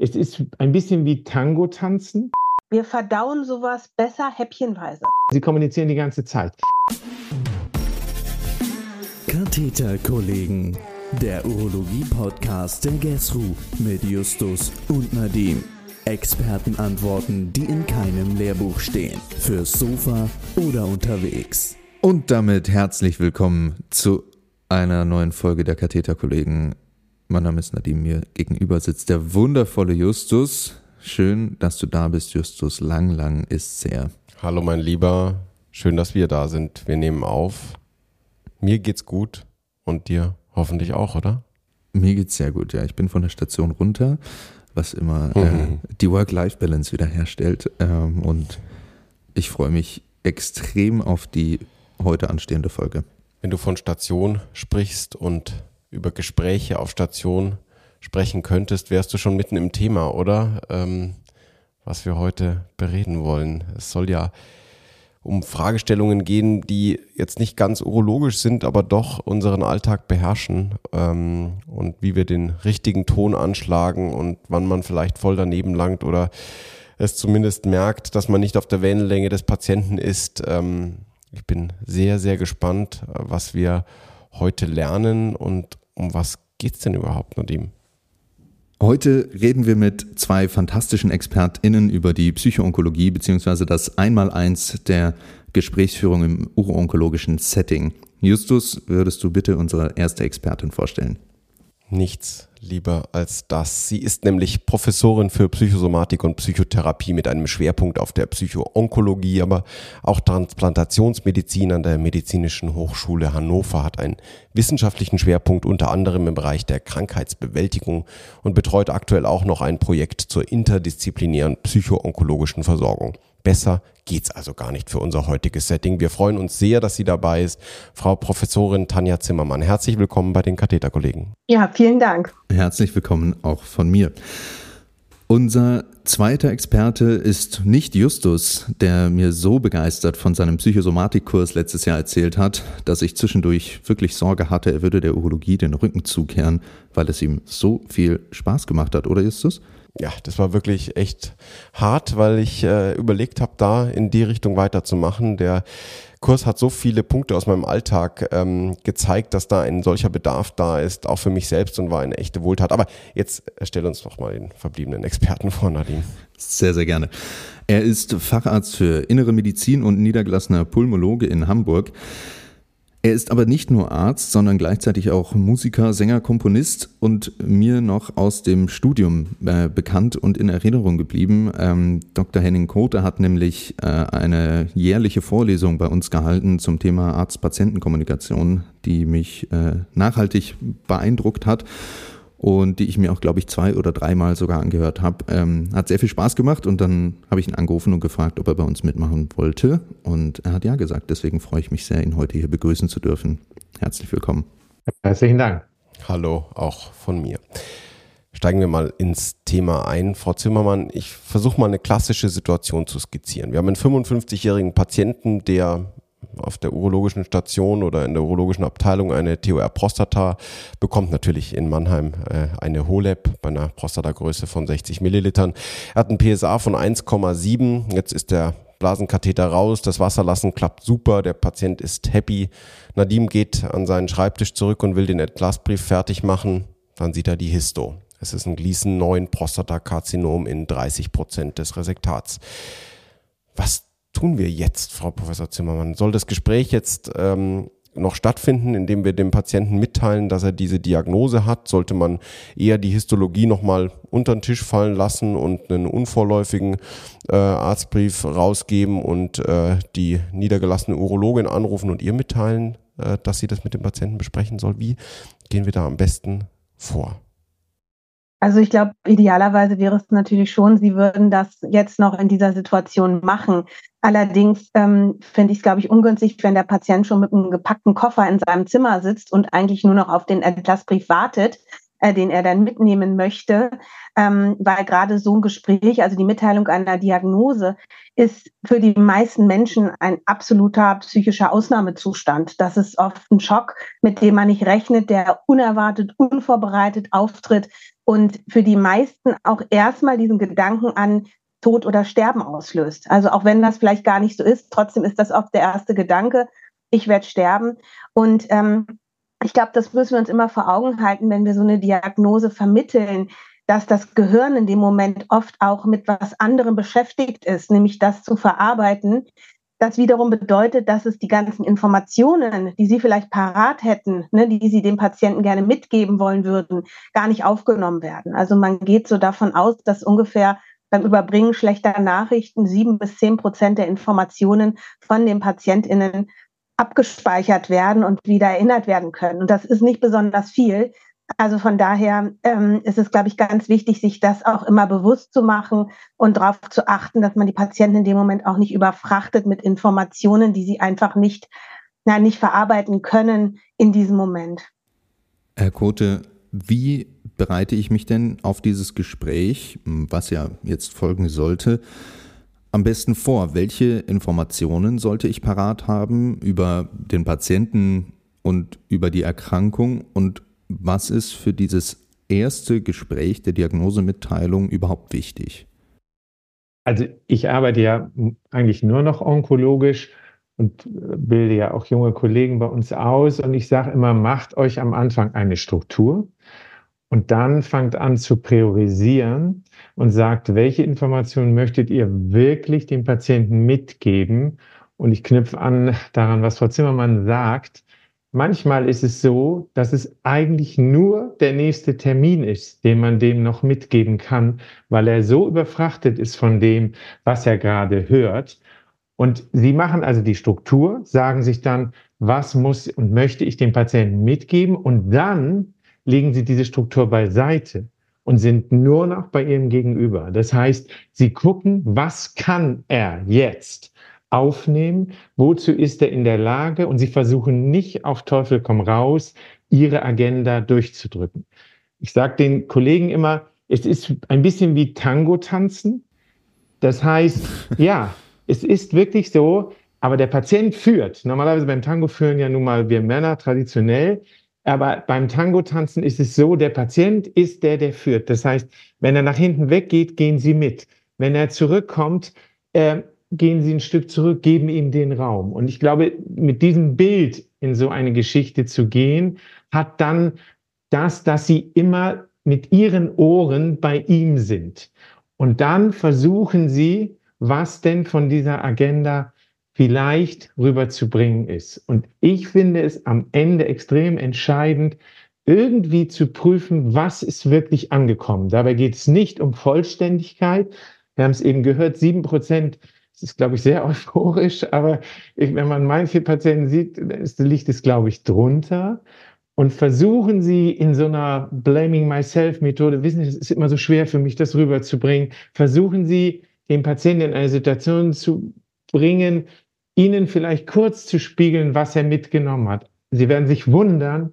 Es ist ein bisschen wie Tango tanzen. Wir verdauen sowas besser häppchenweise. Sie kommunizieren die ganze Zeit. Katheterkollegen, der Urologie-Podcast der GESRU mit Justus und Nadim. Expertenantworten, die in keinem Lehrbuch stehen. Fürs Sofa oder unterwegs. Und damit herzlich willkommen zu einer neuen Folge der Katheterkollegen. Mein Name ist Nadim, mir gegenüber sitzt der wundervolle Justus. Schön, dass du da bist, Justus. Lang, lang ist sehr. Hallo, mein Lieber. Schön, dass wir da sind. Wir nehmen auf. Mir geht's gut und dir hoffentlich auch, oder? Mir geht's sehr gut, ja. Ich bin von der Station runter, was immer äh, Mhm. die Work-Life-Balance wiederherstellt. Ähm, und ich freue mich extrem auf die heute anstehende Folge. Wenn du von Station sprichst und über Gespräche auf Station sprechen könntest, wärst du schon mitten im Thema, oder? Ähm, was wir heute bereden wollen. Es soll ja um Fragestellungen gehen, die jetzt nicht ganz urologisch sind, aber doch unseren Alltag beherrschen ähm, und wie wir den richtigen Ton anschlagen und wann man vielleicht voll daneben langt oder es zumindest merkt, dass man nicht auf der Wellenlänge des Patienten ist. Ähm, ich bin sehr, sehr gespannt, was wir heute lernen und um was geht's denn überhaupt, Nadim? Heute reden wir mit zwei fantastischen ExpertInnen über die Psychoonkologie beziehungsweise das Einmaleins der Gesprächsführung im uroonkologischen Setting. Justus, würdest du bitte unsere erste Expertin vorstellen? Nichts lieber als das. Sie ist nämlich Professorin für Psychosomatik und Psychotherapie mit einem Schwerpunkt auf der Psychoonkologie, aber auch Transplantationsmedizin an der Medizinischen Hochschule Hannover hat einen wissenschaftlichen Schwerpunkt unter anderem im Bereich der Krankheitsbewältigung und betreut aktuell auch noch ein Projekt zur interdisziplinären psychoonkologischen Versorgung. Besser geht's also gar nicht für unser heutiges Setting. Wir freuen uns sehr, dass sie dabei ist. Frau Professorin Tanja Zimmermann, herzlich willkommen bei den Katheterkollegen. Ja, vielen Dank. Herzlich willkommen auch von mir. Unser zweiter Experte ist nicht Justus, der mir so begeistert von seinem Psychosomatikkurs letztes Jahr erzählt hat, dass ich zwischendurch wirklich Sorge hatte, er würde der Urologie den Rücken zukehren, weil es ihm so viel Spaß gemacht hat, oder Justus? Ja, das war wirklich echt hart, weil ich äh, überlegt habe, da in die Richtung weiterzumachen. Der Kurs hat so viele Punkte aus meinem Alltag ähm, gezeigt, dass da ein solcher Bedarf da ist, auch für mich selbst und war eine echte Wohltat. Aber jetzt stell uns doch mal den verbliebenen Experten vor, Nadine. Sehr, sehr gerne. Er ist Facharzt für Innere Medizin und niedergelassener Pulmologe in Hamburg. Er ist aber nicht nur Arzt, sondern gleichzeitig auch Musiker, Sänger, Komponist und mir noch aus dem Studium äh, bekannt und in Erinnerung geblieben. Ähm, Dr. Henning Kote hat nämlich äh, eine jährliche Vorlesung bei uns gehalten zum Thema Arzt-Patienten-Kommunikation, die mich äh, nachhaltig beeindruckt hat und die ich mir auch, glaube ich, zwei oder dreimal sogar angehört habe. Ähm, hat sehr viel Spaß gemacht und dann habe ich ihn angerufen und gefragt, ob er bei uns mitmachen wollte. Und er hat ja gesagt. Deswegen freue ich mich sehr, ihn heute hier begrüßen zu dürfen. Herzlich willkommen. Herzlichen Dank. Hallo, auch von mir. Steigen wir mal ins Thema ein. Frau Zimmermann, ich versuche mal eine klassische Situation zu skizzieren. Wir haben einen 55-jährigen Patienten, der auf der urologischen Station oder in der urologischen Abteilung eine TOR Prostata bekommt, natürlich in Mannheim äh, eine HOLEP bei einer Prostatagröße von 60 Millilitern. Er hat ein PSA von 1,7. Jetzt ist der Blasenkatheter raus, das Wasserlassen klappt super, der Patient ist happy. Nadim geht an seinen Schreibtisch zurück und will den Entlassbrief fertig machen. Dann sieht er die Histo. Es ist ein Gleason 9 Prostatakarzinom in 30 Prozent des Resektats. Was tun wir jetzt, Frau Professor Zimmermann? Soll das Gespräch jetzt ähm, noch stattfinden, indem wir dem Patienten mitteilen, dass er diese Diagnose hat? Sollte man eher die Histologie nochmal unter den Tisch fallen lassen und einen unvorläufigen äh, Arztbrief rausgeben und äh, die niedergelassene Urologin anrufen und ihr mitteilen, äh, dass sie das mit dem Patienten besprechen soll? Wie gehen wir da am besten vor? Also ich glaube, idealerweise wäre es natürlich schon, Sie würden das jetzt noch in dieser Situation machen. Allerdings ähm, finde ich es, glaube ich, ungünstig, wenn der Patient schon mit einem gepackten Koffer in seinem Zimmer sitzt und eigentlich nur noch auf den Entlassbrief wartet, äh, den er dann mitnehmen möchte, ähm, weil gerade so ein Gespräch, also die Mitteilung einer Diagnose, ist für die meisten Menschen ein absoluter psychischer Ausnahmezustand. Das ist oft ein Schock, mit dem man nicht rechnet, der unerwartet, unvorbereitet auftritt und für die meisten auch erstmal diesen Gedanken an Tod oder Sterben auslöst. Also auch wenn das vielleicht gar nicht so ist, trotzdem ist das oft der erste Gedanke, ich werde sterben. Und ähm, ich glaube, das müssen wir uns immer vor Augen halten, wenn wir so eine Diagnose vermitteln, dass das Gehirn in dem Moment oft auch mit was anderem beschäftigt ist, nämlich das zu verarbeiten. Das wiederum bedeutet, dass es die ganzen Informationen, die Sie vielleicht parat hätten, ne, die Sie dem Patienten gerne mitgeben wollen würden, gar nicht aufgenommen werden. Also man geht so davon aus, dass ungefähr beim Überbringen schlechter Nachrichten sieben bis zehn Prozent der Informationen von den PatientInnen abgespeichert werden und wieder erinnert werden können. Und das ist nicht besonders viel. Also von daher ähm, ist es, glaube ich, ganz wichtig, sich das auch immer bewusst zu machen und darauf zu achten, dass man die Patienten in dem Moment auch nicht überfrachtet mit Informationen, die sie einfach nicht, na, nicht verarbeiten können in diesem Moment. Herr Kote, wie bereite ich mich denn auf dieses Gespräch, was ja jetzt folgen sollte, am besten vor? Welche Informationen sollte ich parat haben über den Patienten und über die Erkrankung und was ist für dieses erste Gespräch der Diagnosemitteilung überhaupt wichtig? Also ich arbeite ja eigentlich nur noch onkologisch und bilde ja auch junge Kollegen bei uns aus und ich sage immer, macht euch am Anfang eine Struktur und dann fangt an zu priorisieren und sagt, welche Informationen möchtet ihr wirklich dem Patienten mitgeben? Und ich knüpfe an daran, was Frau Zimmermann sagt. Manchmal ist es so, dass es eigentlich nur der nächste Termin ist, den man dem noch mitgeben kann, weil er so überfrachtet ist von dem, was er gerade hört. Und Sie machen also die Struktur, sagen sich dann, was muss und möchte ich dem Patienten mitgeben? Und dann legen Sie diese Struktur beiseite und sind nur noch bei Ihrem Gegenüber. Das heißt, Sie gucken, was kann er jetzt aufnehmen, wozu ist er in der Lage und Sie versuchen nicht auf Teufel komm raus, Ihre Agenda durchzudrücken. Ich sage den Kollegen immer, es ist ein bisschen wie Tango tanzen. Das heißt, ja, es ist wirklich so, aber der Patient führt. Normalerweise beim Tango führen ja nun mal wir Männer traditionell. Aber beim Tango-Tanzen ist es so, der Patient ist der, der führt. Das heißt, wenn er nach hinten weggeht, gehen Sie mit. Wenn er zurückkommt, äh, gehen Sie ein Stück zurück, geben ihm den Raum. Und ich glaube, mit diesem Bild in so eine Geschichte zu gehen, hat dann das, dass Sie immer mit Ihren Ohren bei ihm sind. Und dann versuchen Sie, was denn von dieser Agenda vielleicht rüberzubringen ist. Und ich finde es am Ende extrem entscheidend, irgendwie zu prüfen, was ist wirklich angekommen. Dabei geht es nicht um Vollständigkeit. Wir haben es eben gehört, sieben Prozent, das ist, glaube ich, sehr euphorisch, aber wenn man manche Patienten sieht, liegt es, glaube ich, drunter. Und versuchen Sie in so einer Blaming Myself Methode, wissen Sie, es ist immer so schwer für mich, das rüberzubringen, versuchen Sie, den Patienten in eine Situation zu bringen, Ihnen vielleicht kurz zu spiegeln, was er mitgenommen hat. Sie werden sich wundern,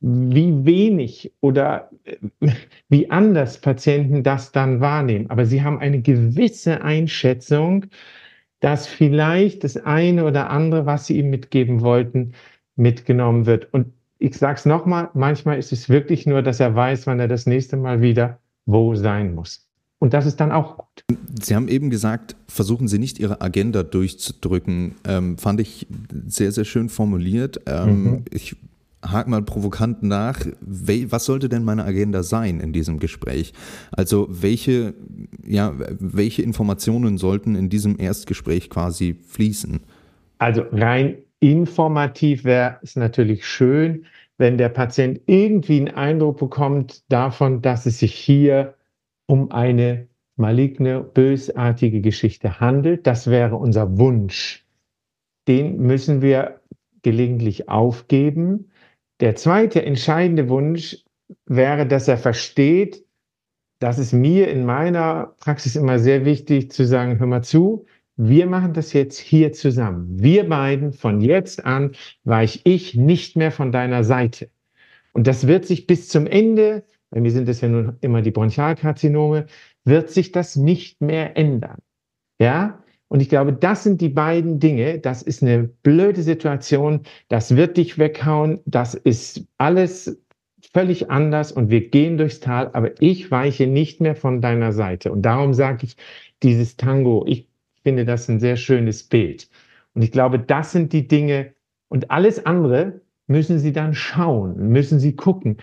wie wenig oder äh, wie anders Patienten das dann wahrnehmen. Aber sie haben eine gewisse Einschätzung, dass vielleicht das eine oder andere, was sie ihm mitgeben wollten, mitgenommen wird. Und ich sage es nochmal, manchmal ist es wirklich nur, dass er weiß, wann er das nächste Mal wieder wo sein muss. Und das ist dann auch gut. Sie haben eben gesagt, versuchen Sie nicht Ihre Agenda durchzudrücken. Ähm, fand ich sehr, sehr schön formuliert. Ähm, mhm. Ich hake mal provokant nach. Was sollte denn meine Agenda sein in diesem Gespräch? Also welche, ja, welche Informationen sollten in diesem Erstgespräch quasi fließen? Also rein informativ wäre es natürlich schön, wenn der Patient irgendwie einen Eindruck bekommt davon, dass es sich hier um eine maligne, bösartige Geschichte handelt. Das wäre unser Wunsch. Den müssen wir gelegentlich aufgeben. Der zweite entscheidende Wunsch wäre, dass er versteht, das ist mir in meiner Praxis immer sehr wichtig zu sagen, hör mal zu, wir machen das jetzt hier zusammen. Wir beiden, von jetzt an weiche ich nicht mehr von deiner Seite. Und das wird sich bis zum Ende mir sind es ja nun immer die Bronchialkarzinome, wird sich das nicht mehr ändern. Ja? Und ich glaube, das sind die beiden Dinge. Das ist eine blöde Situation. Das wird dich weghauen. Das ist alles völlig anders und wir gehen durchs Tal, aber ich weiche nicht mehr von deiner Seite. Und darum sage ich, dieses Tango, ich finde das ein sehr schönes Bild. Und ich glaube, das sind die Dinge und alles andere müssen Sie dann schauen, müssen Sie gucken.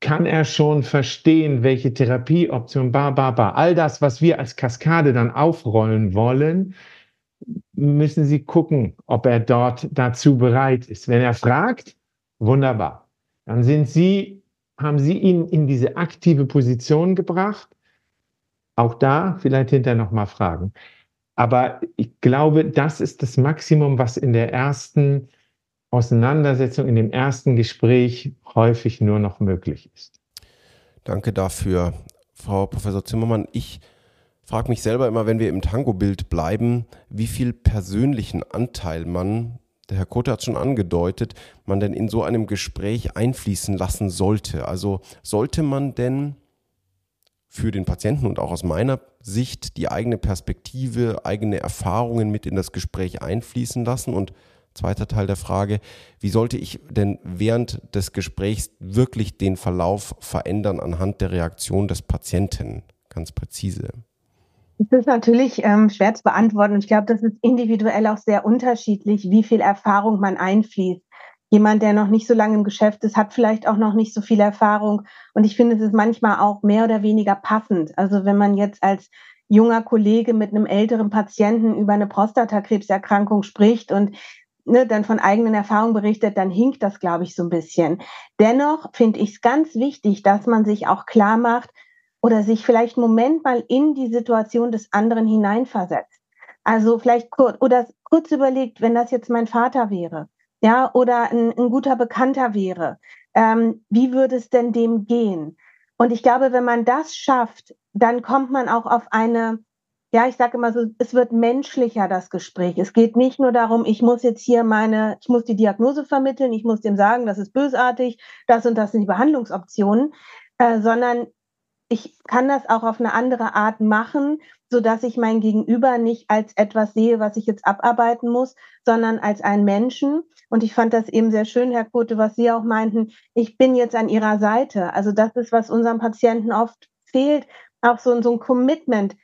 Kann er schon verstehen, welche Therapieoption, ba, ba, ba. All das, was wir als Kaskade dann aufrollen wollen, müssen Sie gucken, ob er dort dazu bereit ist. Wenn er fragt, wunderbar. Dann sind Sie, haben Sie ihn in diese aktive Position gebracht. Auch da vielleicht hinterher nochmal fragen. Aber ich glaube, das ist das Maximum, was in der ersten Auseinandersetzung, in dem ersten Gespräch häufig nur noch möglich ist. Danke dafür, Frau Professor Zimmermann. Ich frage mich selber immer, wenn wir im Tango-Bild bleiben, wie viel persönlichen Anteil man, der Herr Kote hat schon angedeutet, man denn in so einem Gespräch einfließen lassen sollte. Also sollte man denn für den Patienten und auch aus meiner Sicht die eigene Perspektive, eigene Erfahrungen mit in das Gespräch einfließen lassen und Zweiter Teil der Frage, wie sollte ich denn während des Gesprächs wirklich den Verlauf verändern anhand der Reaktion des Patienten? Ganz präzise. Das ist natürlich ähm, schwer zu beantworten. Ich glaube, das ist individuell auch sehr unterschiedlich, wie viel Erfahrung man einfließt. Jemand, der noch nicht so lange im Geschäft ist, hat vielleicht auch noch nicht so viel Erfahrung. Und ich finde, es ist manchmal auch mehr oder weniger passend. Also wenn man jetzt als junger Kollege mit einem älteren Patienten über eine Prostatakrebserkrankung spricht und ne, dann von eigenen Erfahrungen berichtet, dann hinkt das, glaube ich, so ein bisschen. Dennoch finde ich es ganz wichtig, dass man sich auch klar macht, oder sich vielleicht einen Moment mal in die Situation des anderen hineinversetzt. Also vielleicht kurz oder kurz überlegt, wenn das jetzt mein Vater wäre, ja, oder ein, ein guter Bekannter wäre, ähm, wie würde es denn dem gehen? Und ich glaube, wenn man das schafft, dann kommt man auch auf eine, ja, ich sage immer so, es wird menschlicher, das Gespräch. Es geht nicht nur darum, ich muss jetzt hier meine, ich muss die Diagnose vermitteln, ich muss dem sagen, das ist bösartig, das und das sind die Behandlungsoptionen, äh, sondern ich kann das auch auf eine andere Art machen, so dass ich mein Gegenüber nicht als etwas sehe, was ich jetzt abarbeiten muss, sondern als einen Menschen. Und ich fand das eben sehr schön, Herr Kote, was Sie auch meinten. Ich bin jetzt an Ihrer Seite. Also das ist, was unseren Patienten oft fehlt, auch so, so ein Commitment.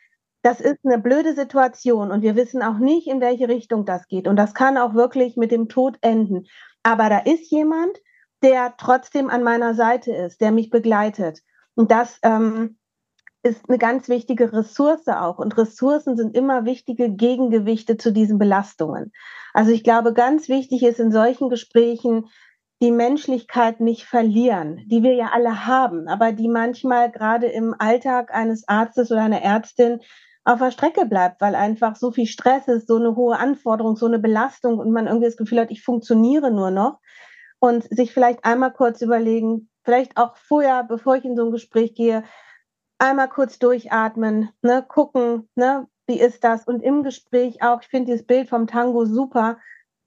Das ist eine blöde Situation und wir wissen auch nicht, in welche Richtung das geht. Und das kann auch wirklich mit dem Tod enden. Aber da ist jemand, der trotzdem an meiner Seite ist, der mich begleitet. Und das ähm, ist eine ganz wichtige Ressource auch. Und Ressourcen sind immer wichtige Gegengewichte zu diesen Belastungen. Also ich glaube, ganz wichtig ist in solchen Gesprächen, die Menschlichkeit nicht verlieren, die wir ja alle haben, aber die manchmal gerade im Alltag eines Arztes oder einer Ärztin auf der Strecke bleibt, weil einfach so viel Stress ist, so eine hohe Anforderung, so eine Belastung und man irgendwie das Gefühl hat, ich funktioniere nur noch. Und sich vielleicht einmal kurz überlegen, vielleicht auch vorher, bevor ich in so ein Gespräch gehe, einmal kurz durchatmen, ne, gucken, ne, wie ist das? Und im Gespräch auch, ich finde dieses Bild vom Tango super,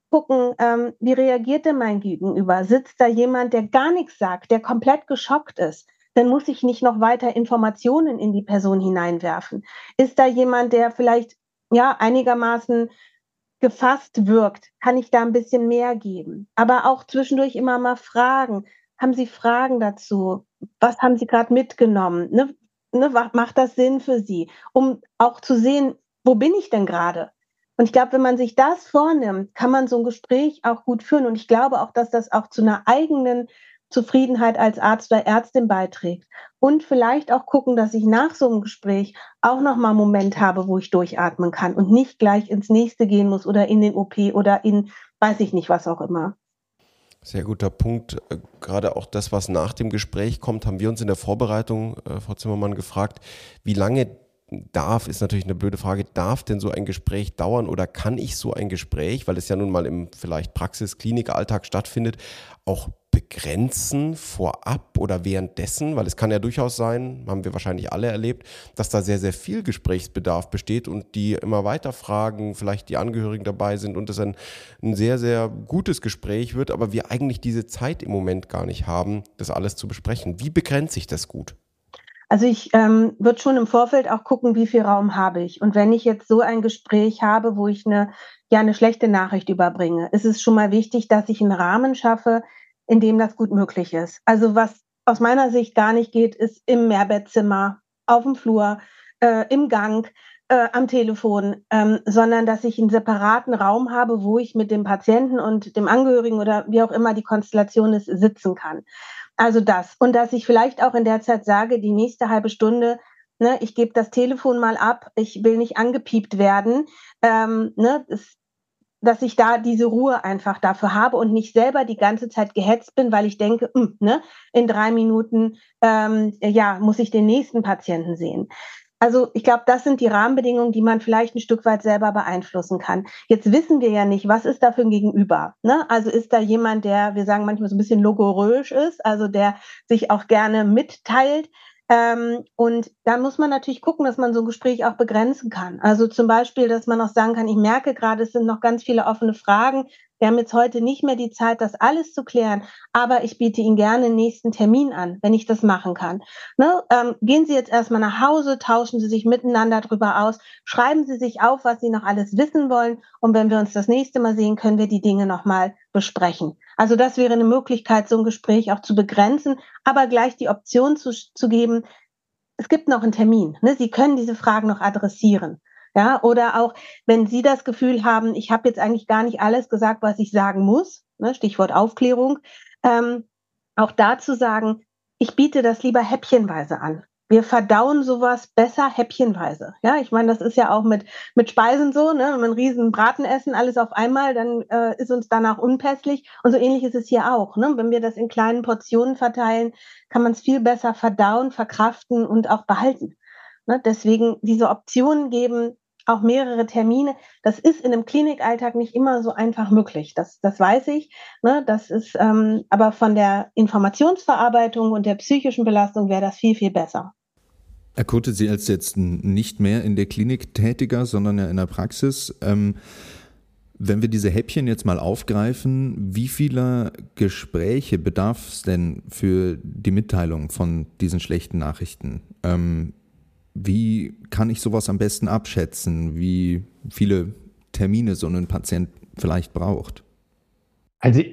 gucken, ähm, wie reagiert denn mein Gegenüber? Sitzt da jemand, der gar nichts sagt, der komplett geschockt ist? Dann muss ich nicht noch weiter Informationen in die Person hineinwerfen. Ist da jemand, der vielleicht ja einigermaßen gefasst wirkt, kann ich da ein bisschen mehr geben. Aber auch zwischendurch immer mal fragen, haben Sie Fragen dazu? Was haben Sie gerade mitgenommen? Ne? Ne, macht das Sinn für Sie? Um auch zu sehen, wo bin ich denn gerade? Und ich glaube, wenn man sich das vornimmt, kann man so ein Gespräch auch gut führen. Und ich glaube auch, dass das auch zu einer eigenen Zufriedenheit als Arzt oder Ärztin beiträgt. Und vielleicht auch gucken, dass ich nach so einem Gespräch auch nochmal einen Moment habe, wo ich durchatmen kann und nicht gleich ins nächste gehen muss oder in den OP oder in weiß ich nicht was auch immer. Sehr guter Punkt. Äh, gerade auch das, was nach dem Gespräch kommt, haben wir uns in der Vorbereitung, äh, Frau Zimmermann, gefragt, wie lange darf, ist natürlich eine blöde Frage, darf denn so ein Gespräch dauern oder kann ich so ein Gespräch, weil es ja nun mal im vielleicht Praxis, Klinik, Alltag stattfindet, auch begrenzen vorab oder währenddessen, weil es kann ja durchaus sein, haben wir wahrscheinlich alle erlebt, dass da sehr, sehr viel Gesprächsbedarf besteht und die immer weiter fragen, vielleicht die Angehörigen dabei sind und es ein, ein sehr, sehr gutes Gespräch wird, aber wir eigentlich diese Zeit im Moment gar nicht haben, das alles zu besprechen. Wie begrenze ich das gut? Also ich ähm, würde schon im Vorfeld auch gucken, wie viel Raum habe ich. Und wenn ich jetzt so ein Gespräch habe, wo ich eine, ja, eine schlechte Nachricht überbringe, ist es schon mal wichtig, dass ich einen Rahmen schaffe, in dem das gut möglich ist. Also was aus meiner Sicht gar nicht geht, ist im Mehrbettzimmer, auf dem Flur, äh, im Gang, äh, am Telefon, ähm, sondern dass ich einen separaten Raum habe, wo ich mit dem Patienten und dem Angehörigen oder wie auch immer die Konstellation ist, sitzen kann. Also das. Und dass ich vielleicht auch in der Zeit sage, die nächste halbe Stunde, ne, ich gebe das Telefon mal ab, ich will nicht angepiept werden. Ähm, ne, es, dass ich da diese Ruhe einfach dafür habe und nicht selber die ganze Zeit gehetzt bin, weil ich denke, mh, hm, ne, in drei Minuten ähm, ja, muss ich den nächsten Patienten sehen. Also ich glaube, das sind die Rahmenbedingungen, die man vielleicht ein Stück weit selber beeinflussen kann. Jetzt wissen wir ja nicht, was ist da für ein Gegenüber. Ne? Also ist da jemand, der, wir sagen manchmal so ein bisschen logorös ist, also der sich auch gerne mitteilt. Ähm, und da muss man natürlich gucken, dass man so ein Gespräch auch begrenzen kann. Also zum Beispiel, dass man auch sagen kann, ich merke gerade, es sind noch ganz viele offene Fragen. Wir haben jetzt heute nicht mehr die Zeit, das alles zu klären, aber ich biete Ihnen gerne den nächsten Termin an, wenn ich das machen kann. Ne? Ähm, gehen Sie jetzt erstmal nach Hause, tauschen Sie sich miteinander darüber aus, schreiben Sie sich auf, was Sie noch alles wissen wollen und wenn wir uns das nächste Mal sehen, können wir die Dinge nochmal besprechen. Also das wäre eine Möglichkeit, so ein Gespräch auch zu begrenzen, aber gleich die Option zu, zu geben, es gibt noch einen Termin. Ne? Sie können diese Fragen noch adressieren. Ja, oder auch, wenn Sie das Gefühl haben, ich habe jetzt eigentlich gar nicht alles gesagt, was ich sagen muss, ne, Stichwort Aufklärung, ähm, auch dazu sagen, ich biete das lieber häppchenweise an. Wir verdauen sowas besser häppchenweise. Ja, ich meine, das ist ja auch mit, mit Speisen so, ne? Wenn wir einen riesen Braten essen, alles auf einmal, dann äh, ist uns danach unpässlich. Und so ähnlich ist es hier auch. Ne? Wenn wir das in kleinen Portionen verteilen, kann man es viel besser verdauen, verkraften und auch behalten. Ne? Deswegen diese Optionen geben, auch mehrere Termine. Das ist in einem Klinikalltag nicht immer so einfach möglich. Das, das weiß ich. Ne? Das ist, ähm, aber von der Informationsverarbeitung und der psychischen Belastung wäre das viel, viel besser. Er Erkute Sie als jetzt nicht mehr in der Klinik tätiger, sondern ja in der Praxis. Ähm, wenn wir diese Häppchen jetzt mal aufgreifen, wie viele Gespräche bedarf es denn für die Mitteilung von diesen schlechten Nachrichten? Ähm, wie kann ich sowas am besten abschätzen? Wie viele Termine so ein Patient vielleicht braucht? Also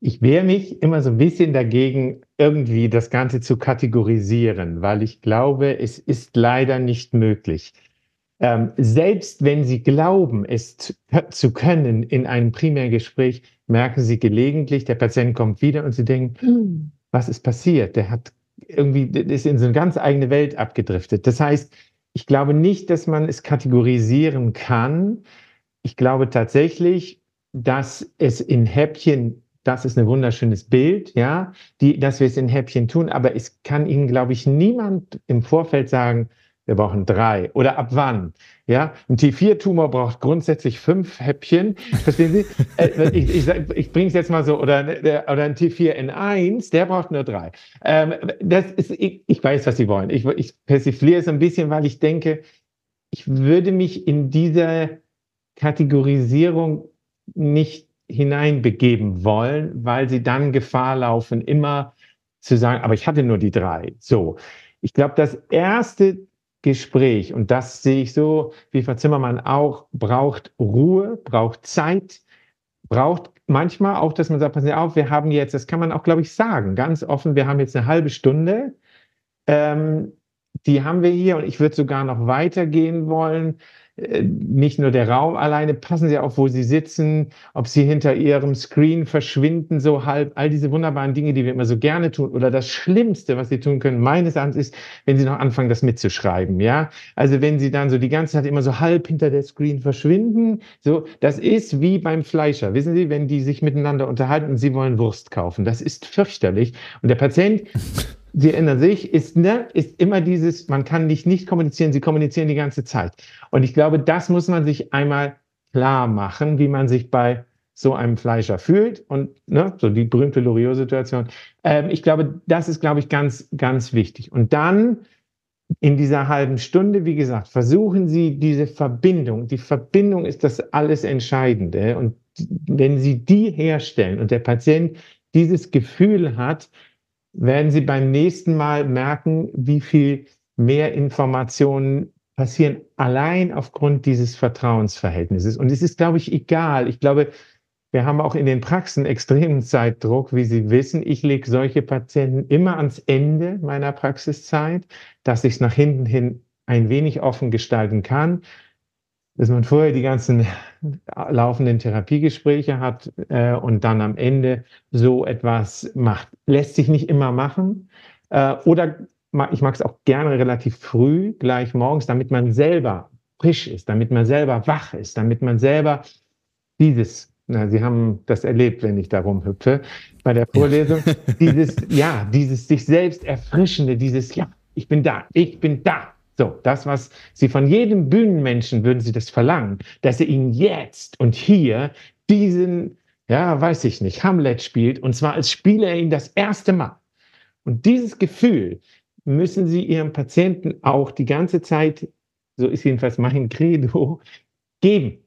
ich wehre mich immer so ein bisschen dagegen, irgendwie das Ganze zu kategorisieren, weil ich glaube, es ist leider nicht möglich. Ähm, selbst wenn Sie glauben, es zu können in einem Primärgespräch, merken Sie gelegentlich, der Patient kommt wieder und Sie denken, hm, was ist passiert? Der hat irgendwie ist in so eine ganz eigene Welt abgedriftet. Das heißt, ich glaube nicht, dass man es kategorisieren kann. Ich glaube tatsächlich, dass es in Häppchen, das ist ein wunderschönes Bild, ja, die, dass wir es in Häppchen tun, aber es kann Ihnen, glaube ich, niemand im Vorfeld sagen, wir brauchen drei. Oder ab wann? Ja, ein T4-Tumor braucht grundsätzlich fünf Häppchen. Verstehen Sie? Äh, ich ich, ich bringe es jetzt mal so. Oder, oder ein T4N1, der braucht nur drei. Ähm, das ist, ich, ich weiß, was Sie wollen. Ich, ich persifliere es ein bisschen, weil ich denke, ich würde mich in diese Kategorisierung nicht hineinbegeben wollen, weil sie dann Gefahr laufen, immer zu sagen, aber ich hatte nur die drei. So. Ich glaube, das erste Gespräch, und das sehe ich so, wie Frau Zimmermann auch, braucht Ruhe, braucht Zeit, braucht manchmal auch, dass man sagt, Sie auf, wir haben jetzt, das kann man auch, glaube ich, sagen, ganz offen, wir haben jetzt eine halbe Stunde, ähm, die haben wir hier und ich würde sogar noch weitergehen wollen. Äh, nicht nur der Raum alleine, passen Sie auf, wo Sie sitzen, ob Sie hinter Ihrem Screen verschwinden, so halb, all diese wunderbaren Dinge, die wir immer so gerne tun. Oder das Schlimmste, was Sie tun können, meines Erachtens ist, wenn Sie noch anfangen, das mitzuschreiben, ja. Also wenn Sie dann so die ganze Zeit immer so halb hinter der Screen verschwinden, so, das ist wie beim Fleischer. Wissen Sie, wenn die sich miteinander unterhalten und Sie wollen Wurst kaufen, das ist fürchterlich. Und der Patient Sie ändern sich, ist, ne, ist immer dieses, man kann nicht nicht kommunizieren, sie kommunizieren die ganze Zeit. Und ich glaube, das muss man sich einmal klar machen, wie man sich bei so einem Fleischer fühlt und ne, so die berühmte Loriot-Situation. Ähm, ich glaube, das ist, glaube ich, ganz, ganz wichtig. Und dann in dieser halben Stunde, wie gesagt, versuchen Sie diese Verbindung. Die Verbindung ist das alles Entscheidende. Und wenn Sie die herstellen und der Patient dieses Gefühl hat, werden Sie beim nächsten Mal merken, wie viel mehr Informationen passieren allein aufgrund dieses Vertrauensverhältnisses. Und es ist, glaube ich, egal. Ich glaube, Wir haben auch in den Praxen extremen Zeitdruck, wie Sie wissen. Ich lege solche Patienten immer ans Ende meiner Praxiszeit, dass ich es nach hinten hin ein wenig offen gestalten kann, dass man vorher die ganzen laufenden Therapiegespräche hat äh, und dann am Ende so etwas macht. Lässt sich nicht immer machen. Äh, oder ich mag es auch gerne relativ früh, gleich morgens, damit man selber frisch ist, damit man selber wach ist, damit man selber dieses, na, Sie haben das erlebt, wenn ich da rumhüpfe, bei der Vorlesung, dieses, ja, dieses sich selbst erfrischende, dieses, ja, ich bin da, ich bin da, so, das, was Sie von jedem Bühnenmenschen würden Sie das verlangen, dass er Ihnen jetzt und hier diesen, ja, weiß ich nicht, Hamlet spielt, und zwar als Spieler er ihn das erste Mal. Und dieses Gefühl müssen Sie Ihrem Patienten auch die ganze Zeit, so ist jedenfalls mein Credo, geben.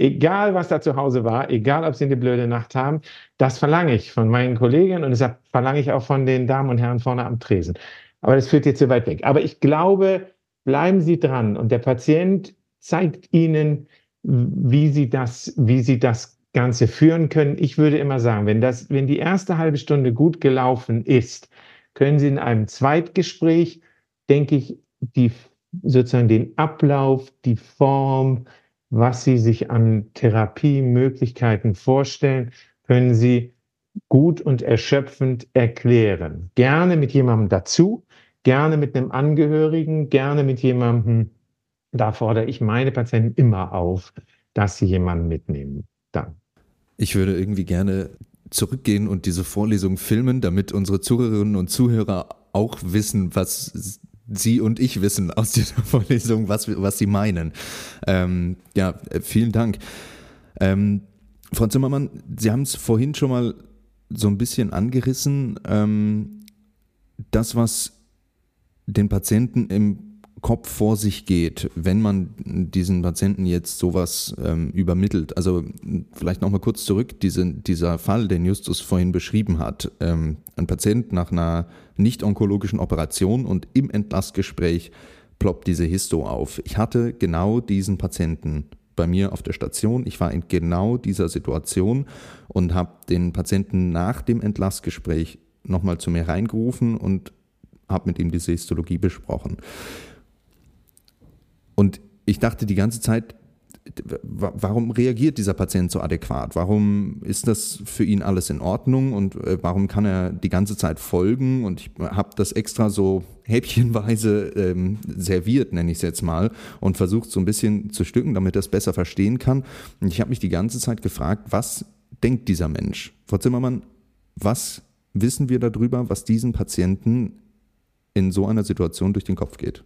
Egal, was da zu Hause war, egal, ob Sie eine blöde Nacht haben, das verlange ich von meinen Kollegen und deshalb verlange ich auch von den Damen und Herren vorne am Tresen. Aber das führt jetzt zu weit weg. Aber ich glaube, bleiben Sie dran und der Patient zeigt Ihnen, wie Sie das, wie Sie das Ganze führen können. Ich würde immer sagen, wenn das, wenn die erste halbe Stunde gut gelaufen ist, können Sie in einem Zweitgespräch, denke ich, die, sozusagen den Ablauf, die Form, was Sie sich an Therapiemöglichkeiten vorstellen, können Sie gut und erschöpfend erklären. Gerne mit jemandem dazu, gerne mit einem Angehörigen, gerne mit jemandem. Da fordere ich meine Patienten immer auf, dass sie jemanden mitnehmen. Dann. Ich würde irgendwie gerne zurückgehen und diese Vorlesung filmen, damit unsere Zuhörerinnen und Zuhörer auch wissen, was Sie und ich wissen aus dieser Vorlesung, was, was Sie meinen. Ähm, ja, vielen Dank. Ähm, Frau Zimmermann, Sie haben es vorhin schon mal so ein bisschen angerissen. Ähm, das, was den Patienten im Kopf vor sich geht, wenn man diesen Patienten jetzt sowas ähm, übermittelt. Also vielleicht nochmal kurz zurück, diese, dieser Fall, den Justus vorhin beschrieben hat. Ähm, ein Patient nach einer nicht-onkologischen Operation und im Entlassgespräch ploppt diese Histo auf. Ich hatte genau diesen Patienten bei mir auf der Station. Ich war in genau dieser Situation und habe den Patienten nach dem Entlassgespräch nochmal zu mir reingerufen und habe mit ihm diese Histologie besprochen. Und ich dachte die ganze Zeit, warum reagiert dieser Patient so adäquat? Warum ist das für ihn alles in Ordnung und äh, warum kann er die ganze Zeit folgen? Und ich habe das extra so häppchenweise ähm, serviert, nenne ich es jetzt mal, und versucht so ein bisschen zu stücken, damit er es besser verstehen kann. Und ich habe mich die ganze Zeit gefragt, was denkt dieser Mensch? Frau Zimmermann, was wissen wir darüber, was diesen Patienten in so einer Situation durch den Kopf geht?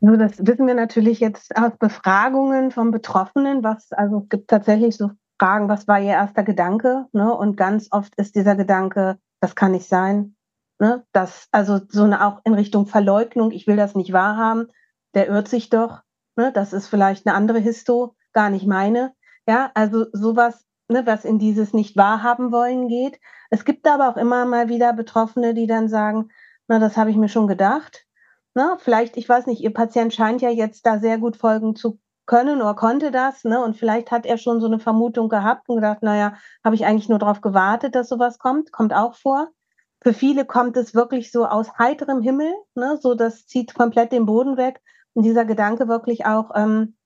Also das wissen wir natürlich jetzt aus Befragungen von Betroffenen, was, also es gibt tatsächlich so Fragen, was war ihr erster Gedanke? Ne? Und ganz oft ist dieser Gedanke, das kann nicht sein. Ne? Das, also so eine auch in Richtung Verleugnung, ich will das nicht wahrhaben, der irrt sich doch. Ne? Das ist vielleicht eine andere Histo, gar nicht meine. Ja, also sowas, ne, was in dieses nicht wahrhaben wollen geht. Es gibt aber auch immer mal wieder Betroffene, die dann sagen, na, das habe ich mir schon gedacht. Na, vielleicht, ich weiß nicht, Ihr Patient scheint ja jetzt da sehr gut folgen zu können oder konnte das, ne? Und vielleicht hat er schon so eine Vermutung gehabt und gedacht, naja, habe ich eigentlich nur darauf gewartet, dass sowas kommt, kommt auch vor. Für viele kommt es wirklich so aus heiterem Himmel, ne? So, das zieht komplett den Boden weg. Und dieser Gedanke wirklich auch, ähm,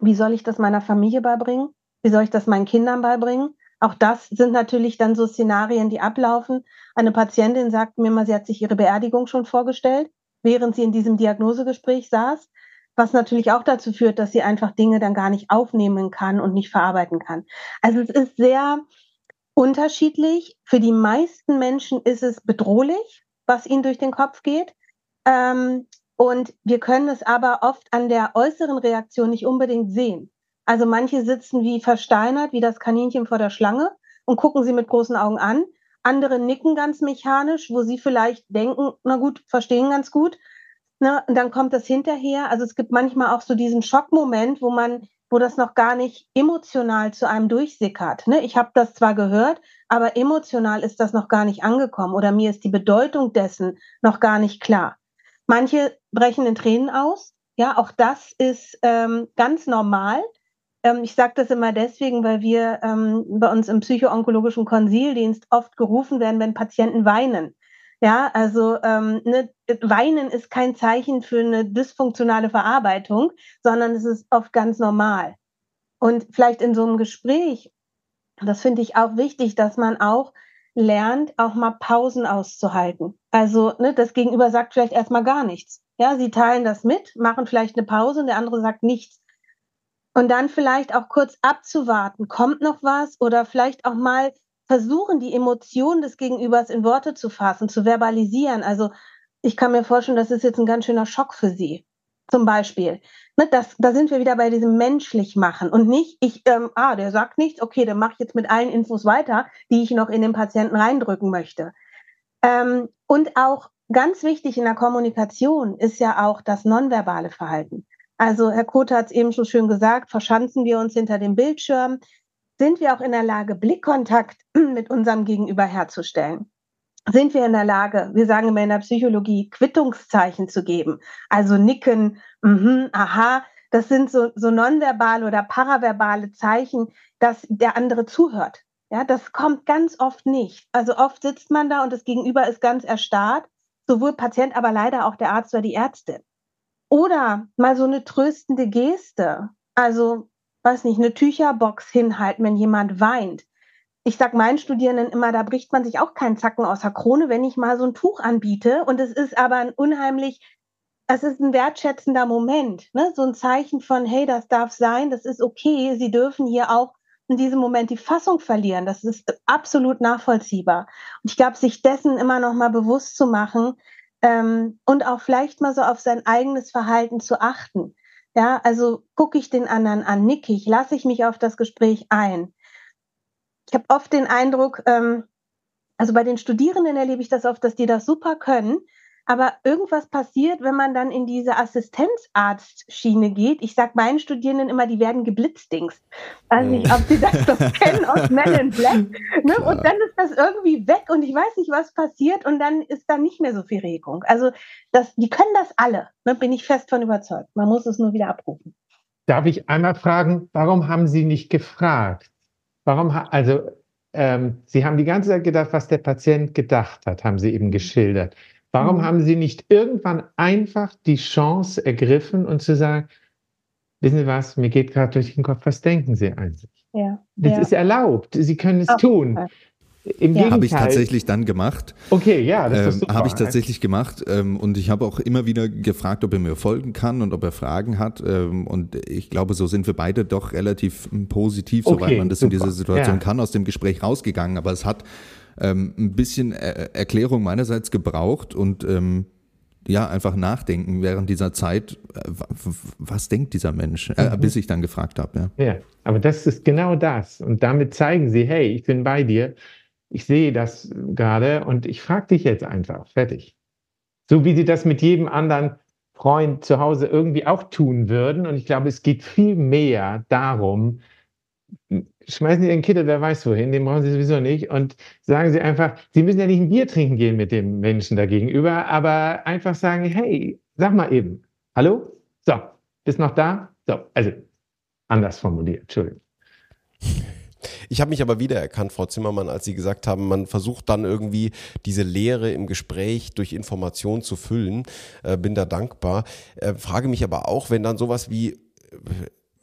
wie soll ich das meiner Familie beibringen? Wie soll ich das meinen Kindern beibringen? Auch das sind natürlich dann so Szenarien, die ablaufen. Eine Patientin sagt mir mal, sie hat sich ihre Beerdigung schon vorgestellt, während sie in diesem Diagnosegespräch saß, was natürlich auch dazu führt, dass sie einfach Dinge dann gar nicht aufnehmen kann und nicht verarbeiten kann. Also es ist sehr unterschiedlich. Für die meisten Menschen ist es bedrohlich, was ihnen durch den Kopf geht. Ähm, und wir können es aber oft an der äußeren Reaktion nicht unbedingt sehen. Also manche sitzen wie versteinert, wie das Kaninchen vor der Schlange und gucken sie mit großen Augen an. Andere nicken ganz mechanisch, wo sie vielleicht denken, na gut, verstehen ganz gut. Ne? Und dann kommt das hinterher. Also es gibt manchmal auch so diesen Schockmoment, wo man, wo das noch gar nicht emotional zu einem durchsickert. Ne? Ich habe das zwar gehört, aber emotional ist das noch gar nicht angekommen oder mir ist die Bedeutung dessen noch gar nicht klar. Manche brechen in Tränen aus. Ja, auch das ist ähm, ganz normal. Ähm, ich sage das immer deswegen, weil wir ähm, bei uns im psychoonkologischen Konsildienst oft gerufen werden, wenn Patienten weinen. Ja, also ähm, ne, Weinen ist kein Zeichen für eine dysfunktionale Verarbeitung, sondern es ist oft ganz normal. Und vielleicht in so einem Gespräch, das finde ich auch wichtig, dass man auch lernt, auch mal Pausen auszuhalten. Also ne, das Gegenüber sagt vielleicht erstmal gar nichts. Ja, sie teilen das mit, machen vielleicht eine Pause und der andere sagt nichts. Und dann vielleicht auch kurz abzuwarten, kommt noch was oder vielleicht auch mal versuchen, die Emotionen des Gegenübers in Worte zu fassen, zu verbalisieren. Also ich kann mir vorstellen, das ist jetzt ein ganz schöner Schock für Sie. Zum Beispiel. Ne, das, da sind wir wieder bei diesem menschlich machen und nicht, ich, ähm, ah, der sagt nichts, okay, dann mache ich jetzt mit allen Infos weiter, die ich noch in den Patienten reindrücken möchte. Ähm, und auch ganz wichtig in der Kommunikation ist ja auch das nonverbale Verhalten. Also Herr Kote hat es eben schon schön gesagt, verschanzen wir uns hinter dem Bildschirm, sind wir auch in der Lage, Blickkontakt mit unserem Gegenüber herzustellen? Sind wir in der Lage, wir sagen immer in der Psychologie, Quittungszeichen zu geben? Also nicken, mhm, aha, das sind so, so nonverbale oder paraverbale Zeichen, dass der andere zuhört. Ja, das kommt ganz oft nicht. Also oft sitzt man da und das Gegenüber ist ganz erstarrt, sowohl Patient, aber leider auch der Arzt oder die Ärztin. Oder mal so eine tröstende Geste. Also weiß nicht, eine Tücherbox hinhalten, wenn jemand weint. Ich sage meinen Studierenden immer, da bricht man sich auch keinen Zacken aus der Krone, wenn ich mal so ein Tuch anbiete. Und es ist aber ein unheimlich, es ist ein wertschätzender Moment, ne? so ein Zeichen von, hey, das darf sein, das ist okay, Sie dürfen hier auch in diesem Moment die Fassung verlieren. Das ist absolut nachvollziehbar. Und ich glaube, sich dessen immer noch mal bewusst zu machen ähm, und auch vielleicht mal so auf sein eigenes Verhalten zu achten. Ja, also gucke ich den anderen an, nicke ich, lasse ich mich auf das Gespräch ein. Ich habe oft den Eindruck, ähm, also bei den Studierenden erlebe ich das oft, dass die das super können, aber irgendwas passiert, wenn man dann in diese Assistenzarztschiene geht. Ich sage meinen Studierenden immer, die werden geblitzdingst. Weiß nicht, ob sie das noch kennen aus Men in Black. Ne? Und dann ist das irgendwie weg und ich weiß nicht, was passiert und dann ist da nicht mehr so viel Regung. Also das, die können das alle, ne? bin ich fest von überzeugt. Man muss es nur wieder abrufen. Darf ich einmal fragen, warum haben Sie nicht gefragt? Warum, also ähm, Sie haben die ganze Zeit gedacht, was der Patient gedacht hat, haben Sie eben geschildert. Warum mhm. haben Sie nicht irgendwann einfach die Chance ergriffen und zu sagen, wissen Sie was, mir geht gerade durch den Kopf, was denken Sie eigentlich? Ja, das ja. ist erlaubt, Sie können es Auf tun. Im ja. Habe ich tatsächlich dann gemacht. Okay, ja, das ist ähm, Habe ich tatsächlich gemacht ähm, und ich habe auch immer wieder gefragt, ob er mir folgen kann und ob er Fragen hat ähm, und ich glaube, so sind wir beide doch relativ positiv, okay, soweit man das super. in dieser Situation ja. kann, aus dem Gespräch rausgegangen. Aber es hat ähm, ein bisschen er Erklärung meinerseits gebraucht und ähm, ja, einfach nachdenken während dieser Zeit, äh, was denkt dieser Mensch, äh, mhm. bis ich dann gefragt habe. Ja. ja, aber das ist genau das. Und damit zeigen sie, hey, ich bin bei dir, ich sehe das gerade und ich frage dich jetzt einfach, fertig. So wie sie das mit jedem anderen Freund zu Hause irgendwie auch tun würden. Und ich glaube, es geht viel mehr darum, schmeißen Sie Ihren Kittel, wer weiß wohin, den brauchen Sie sowieso nicht. Und sagen Sie einfach, Sie müssen ja nicht ein Bier trinken gehen mit dem Menschen da gegenüber, aber einfach sagen, hey, sag mal eben, hallo? So, bist noch da? So, also anders formuliert, Entschuldigung. Ich habe mich aber wiedererkannt, Frau Zimmermann, als Sie gesagt haben, man versucht dann irgendwie diese Leere im Gespräch durch Information zu füllen. Äh, bin da dankbar. Äh, frage mich aber auch, wenn dann sowas wie äh,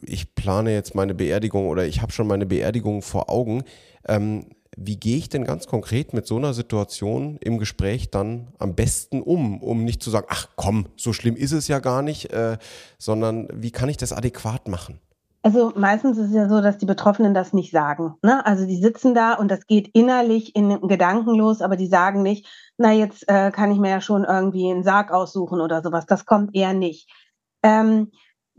ich plane jetzt meine Beerdigung oder ich habe schon meine Beerdigung vor Augen. Ähm, wie gehe ich denn ganz konkret mit so einer Situation im Gespräch dann am besten um, um nicht zu sagen, ach komm, so schlimm ist es ja gar nicht, äh, sondern wie kann ich das adäquat machen? Also meistens ist es ja so, dass die Betroffenen das nicht sagen. Ne? Also die sitzen da und das geht innerlich in Gedanken los, aber die sagen nicht, na jetzt äh, kann ich mir ja schon irgendwie einen Sarg aussuchen oder sowas. Das kommt eher nicht. Ähm,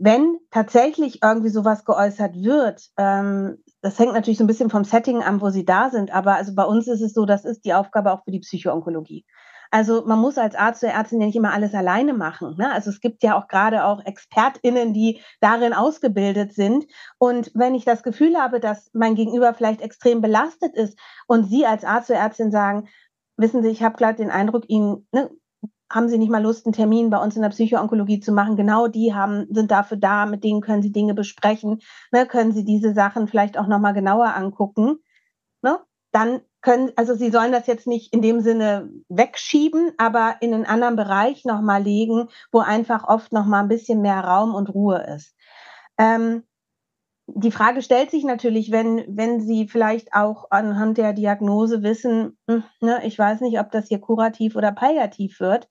wenn tatsächlich irgendwie sowas geäußert wird, ähm, das hängt natürlich so ein bisschen vom Setting an, wo sie da sind, aber also bei uns ist es so, das ist die Aufgabe auch für die Psychoonkologie. Also man muss als Arzt oder Ärztin ja nicht immer alles alleine machen. Ne? Also es gibt ja auch gerade auch ExpertInnen, die darin ausgebildet sind. Und wenn ich das Gefühl habe, dass mein Gegenüber vielleicht extrem belastet ist und Sie als Arzt oder Ärztin sagen, wissen Sie, ich habe gerade den Eindruck, Ihnen ne, haben Sie nicht mal Lust, einen Termin bei uns in der Psychoonkologie zu machen? Genau die haben, sind dafür da, mit denen können Sie Dinge besprechen, ne, können Sie diese Sachen vielleicht auch nochmal genauer angucken. Ne? Dann können, also Sie sollen das jetzt nicht in dem Sinne wegschieben, aber in einen anderen Bereich nochmal legen, wo einfach oft nochmal ein bisschen mehr Raum und Ruhe ist. Ähm, die Frage stellt sich natürlich, wenn, wenn Sie vielleicht auch anhand der Diagnose wissen, hm, ne, ich weiß nicht, ob das hier kurativ oder palliativ wird.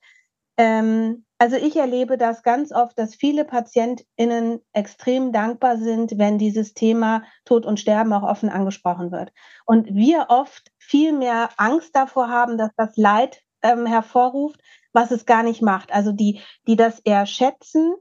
Ähm, also ich erlebe das ganz oft, dass viele PatientInnen extrem dankbar sind, wenn dieses Thema Tod und Sterben auch offen angesprochen wird. Und wir oft viel mehr Angst davor haben, dass das Leid ähm, hervorruft, was es gar nicht macht. Also die, die das eher schätzen